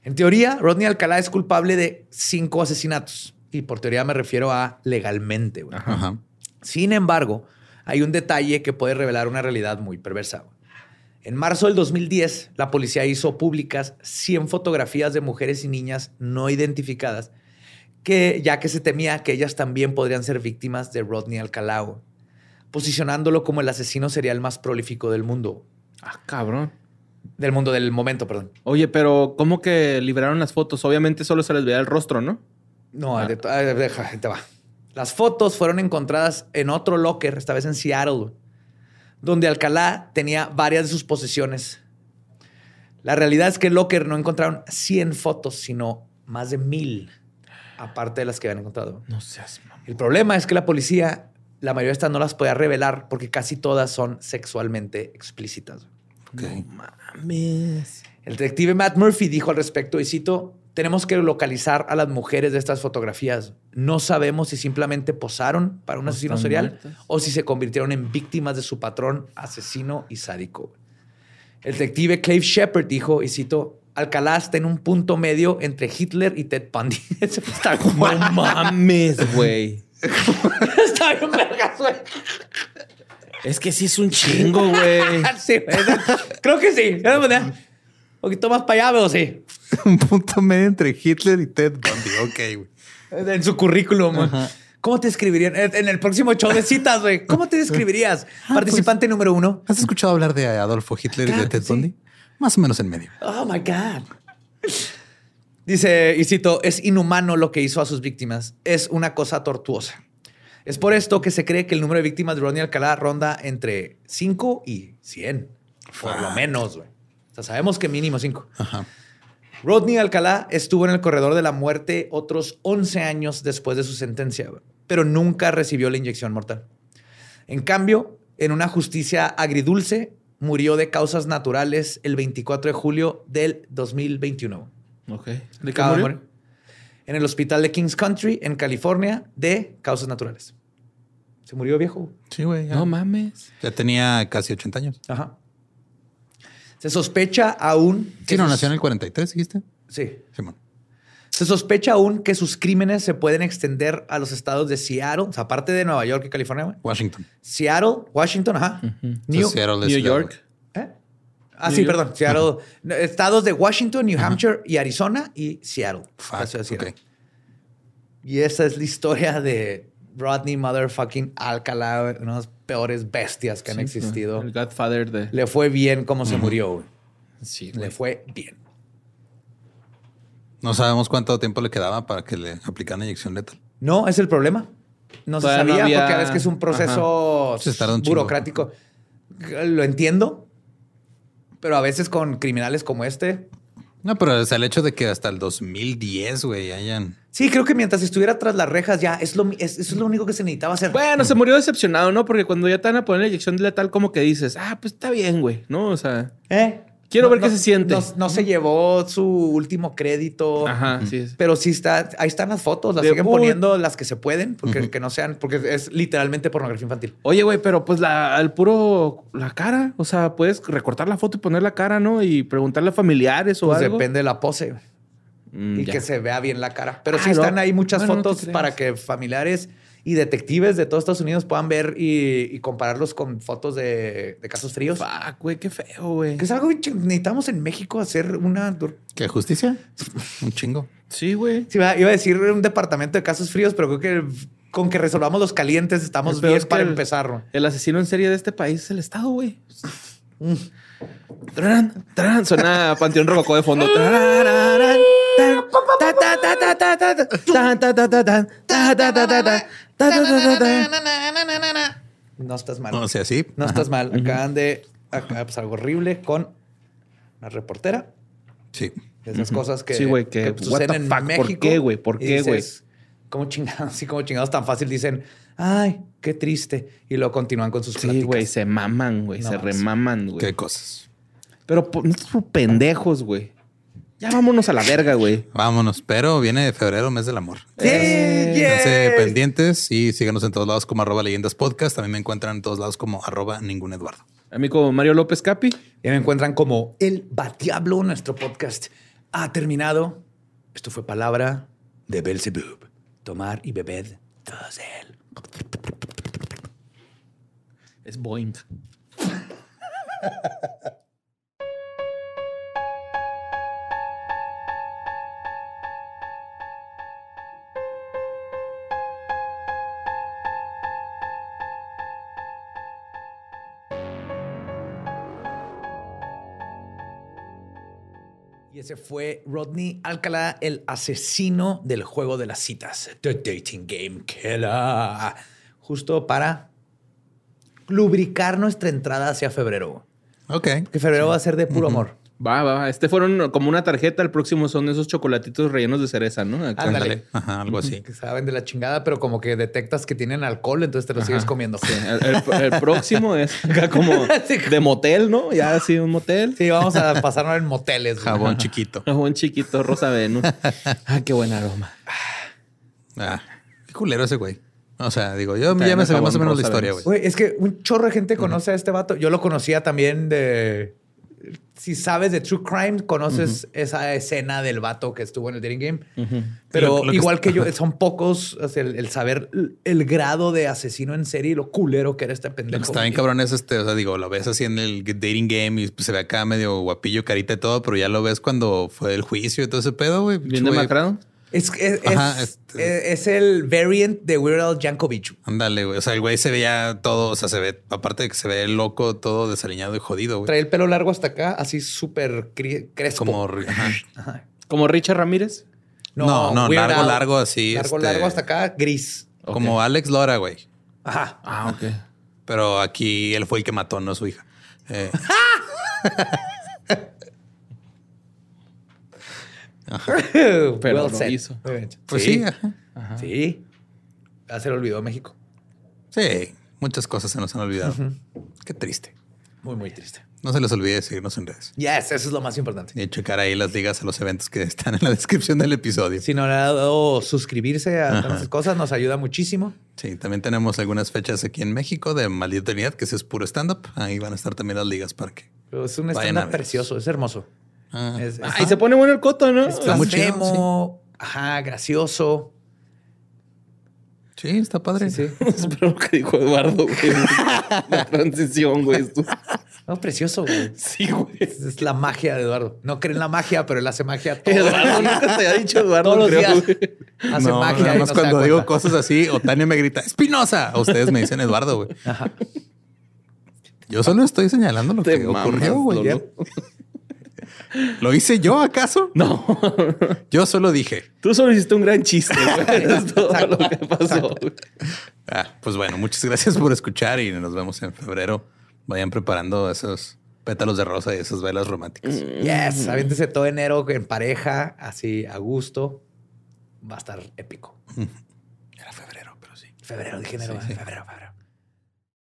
En teoría, Rodney Alcalá es culpable de cinco asesinatos. Y por teoría me refiero a legalmente. güey. Ajá. Sin embargo, hay un detalle que puede revelar una realidad muy perversa. güey. En marzo del 2010, la policía hizo públicas 100 fotografías de mujeres y niñas no identificadas, que, ya que se temía que ellas también podrían ser víctimas de Rodney Alcalá, güey, posicionándolo como el asesino serial más prolífico del mundo. Ah, cabrón. Del mundo del momento, perdón. Oye, pero ¿cómo que liberaron las fotos? Obviamente solo se les veía el rostro, ¿no? No, de- ah, deja, te va. Las fotos fueron encontradas en otro locker, esta vez en Seattle, donde Alcalá tenía varias de sus posesiones. La realidad es que el locker no encontraron 100 fotos, sino más de mil, aparte de las que habían encontrado. No seas mamá. El problema es que la policía, la mayoría de estas no las podía revelar porque casi todas son sexualmente explícitas. Ok. Mames. El detective Matt Murphy dijo al respecto, y cito, tenemos que localizar a las mujeres de estas fotografías. No sabemos si simplemente posaron para un asesino serial muertas. o si se convirtieron en víctimas de su patrón asesino y sádico. El detective Clave Shepard dijo, y cito, Alcalá está en un punto medio entre Hitler y Ted Bundy. No mames, güey. Está bien vergas, güey. Es que sí es un chingo, güey. Sí, güey. Creo que sí. Un poquito más para allá, veo sí. Un punto medio entre Hitler y Ted Bundy. Ok, güey. En su currículum. güey. ¿Cómo te escribirían? En el próximo show de citas, güey. ¿Cómo te describirías? Participante número uno. ¿Has escuchado hablar de Adolfo Hitler y de Ted sí. Bundy? Más o menos en medio. Oh my God. Dice, y cito, es inhumano lo que hizo a sus víctimas. Es una cosa tortuosa. Es por esto que se cree que el número de víctimas de Rodney Alcalá ronda entre 5 y 100. Por lo menos, güey. O sea, sabemos que mínimo 5. Ajá. Rodney Alcalá estuvo en el corredor de la muerte otros 11 años después de su sentencia, pero nunca recibió la inyección mortal. En cambio, en una justicia agridulce, murió de causas naturales el 24 de julio del 2021. Ok. ¿De qué murió? En el hospital de Kings Country, en California, de causas naturales. Se murió viejo. Sí, güey. ya. No mames. Ya tenía casi 80 años. Ajá. Se sospecha aún... que Sí, no, sus- nació en el 43, dijiste. Sí. Simón. Se sospecha aún que sus crímenes se pueden extender a los estados de Seattle, o sea, aparte de Nueva York y California, güey. Washington. Seattle, Washington, ajá. New, So, Seattle es New ciudad, York. ¿Eh? Ah, New sí, York. perdón. Seattle. Estados de Washington, New Hampshire y Arizona y Seattle. Fuck, Seattle. Y esa es la historia de Rodney Motherfucking Alcalá, una de las peores bestias que han Sí, existido. El Godfather de. Le fue bien como se murió, güey. Sí, Le fue bien. No sabemos cuánto tiempo le quedaba para que le aplicaran inyección letal. No, es el problema. No se no sabía había- porque a veces que es un proceso Se burocrático. Lo entiendo, pero a veces con criminales como este. No, pero sea, el hecho de que hasta el 2010, güey, hayan... Sí, creo que mientras estuviera tras las rejas ya es lo, es, eso es lo único que se necesitaba hacer. Bueno, se murió decepcionado, ¿no? Porque cuando ya te van a poner la inyección letal, como que dices, ah, pues está bien, güey, ¿no? O sea, ¿Eh? Quiero ver qué se siente. No, no se llevó su último crédito. ajá, sí. es- Pero sí está, ahí están las fotos, las De- siguen poniendo las que se pueden, porque que no sean, porque es literalmente pornografía infantil. Oye, güey, pero pues la, al puro la cara, o sea, puedes recortar la foto y poner la cara, ¿no? Y preguntarle a familiares o Pues algo. depende de la pose. Mm, y ya. que se vea bien la cara. Pero Ah, sí están ahí muchas te fotos para que familiares y detectives de todos Estados Unidos puedan ver y, y compararlos con fotos de, de casos fríos. Fuck, güey, qué feo, güey. Que es algo que necesitamos en México hacer una... ¿Qué justicia? Un chingo. Sí, güey. Sí, iba iba a decir un departamento de casos fríos, pero creo que con que resolvamos los calientes estamos bien es para el- empezar. El asesino en serie de este país es el Estado, güey. Tarán, tarán. Suena Panteón Rococó de fondo. No estás mal. No, así. No estás mal. Acaban de. Acá, ah, pues, algo horrible con una reportera. Sí. Esas cosas que, sí, suceden en? México. ¿Por qué, güey? ¿Por qué, güey? Como chingados, así como chingados tan fácil dicen, ay, qué triste. Y luego continúan con sus pláticas. Sí, güey, se maman, güey, no se remaman, güey. Qué cosas. Pero pues, no estás por pendejos, güey. Ya vámonos a la verga, güey. Vámonos. Pero viene febrero, mes del amor. Sí, yes. pendientes y síganos en todos lados como arroba leyendas podcast. También me encuentran en todos lados como arroba ningún Eduardo. A mí como Mario López Capi. Ya me encuentran como El Batiablo. Nuestro podcast ha terminado. Esto fue palabra de Belzebub. Tomar y beber todos él. Es Boeing. ese fue Rodney Alcalá, el asesino del juego de las citas. The Dating Game Killer. Justo para lubricar nuestra entrada hacia febrero. Ok. Que febrero va a ser de puro amor. Va, va, va. Este fueron como una tarjeta. El próximo son esos chocolatitos rellenos de cereza, ¿no? Ándale. Ándale. Ajá, algo así. Que saben de la chingada, pero como que detectas que tienen alcohol, entonces te lo sigues comiendo. Sí, el, el- el próximo es acá como de motel, ¿no? Ya así un motel. Sí, vamos a pasarnos en moteles. güey. Jabón chiquito. Un chiquito rosa Venus. Ah, qué buen aroma. Ah, qué culero ese güey. O sea, digo, yo ya me sabía más o jabón menos la historia, güey. Güey, es que un chorro de gente conoce a este vato. Yo lo conocía también de. Si sabes de True Crime, conoces esa escena del vato que estuvo en el Dating Game. Pero Lo- lo que igual es- que yo, son pocos o sea, el, el saber el grado de asesino en serie y lo culero que era este Lo pendejo. que está bien cabrón es este, o sea, digo, lo ves así en el dating game y se ve acá medio guapillo, carita y todo, pero ya lo ves cuando fue el juicio y todo ese pedo, güey. Bien demacrado. Es, es, Ajá, es- este- es el variant de Weird Al Yankovic. Ándale, güey. O sea, el güey se veía todo, o sea, se ve, aparte de que se ve loco, todo desaliñado y jodido, güey. Trae el pelo largo hasta acá, así súper crespo. Como, ajá. Ajá. Como Richard Ramírez. No, no, largo, Al. largo, así, Largo, este- largo hasta acá, gris. como Alex Lora, güey. Ajá. Ah, ok. Pero aquí él fue el que mató, no su hija. Eh, Pero Well lo said. hizo. pues sí. ajá. Sí. Ya se le olvidó México. Sí, muchas cosas se nos han olvidado. Qué triste. Muy, muy triste. No se les olvide seguirnos en redes. Yes, eso es lo más importante. Y checar ahí las ligas a los eventos que están en la descripción del episodio. Si no le ha dado suscribirse a todas esas cosas, nos ayuda muchísimo. Sí, también tenemos algunas fechas aquí en México de Maldita Unidad, que ese es puro stand-up. Ahí van a estar también las ligas para que. Pero es un Vayan a stand verlos. precioso, es hermoso. Ah, Es, es Ay, se pone bueno el coto, ¿no? Está muy chido, blasfemo, ajá, gracioso. sí, está padre. Sí, sí. Espero lo que dijo Eduardo, güey. La transición, güey. Esto- No, precioso, güey. Sí, güey. Es, es la magia de Eduardo. No cree en la magia, pero él hace magia todo. Eduardo nunca te ha dicho Eduardo, Todos los creo, días. güey. Hace no, magia. nada y más no cuando digo cuenta. cosas así, o Tania me grita, ¡Espinosa! A ustedes me dicen Eduardo, güey. Yo solo estoy señalando lo Te que mamas, ocurrió, güey. ¿Lo hice yo acaso? No, Yo solo dije. tú solo hiciste un gran chiste, güey. Es todo lo que pasó. güey. Ah, pues bueno, muchas gracias por escuchar y nos vemos en febrero. Vayan preparando esos pétalos de rosa y esas velas románticas. Yes, aviéntese todo enero en pareja, así a gusto. Va a estar épico. Era febrero, pero sí. Febrero, dije enero, febrero, febrero.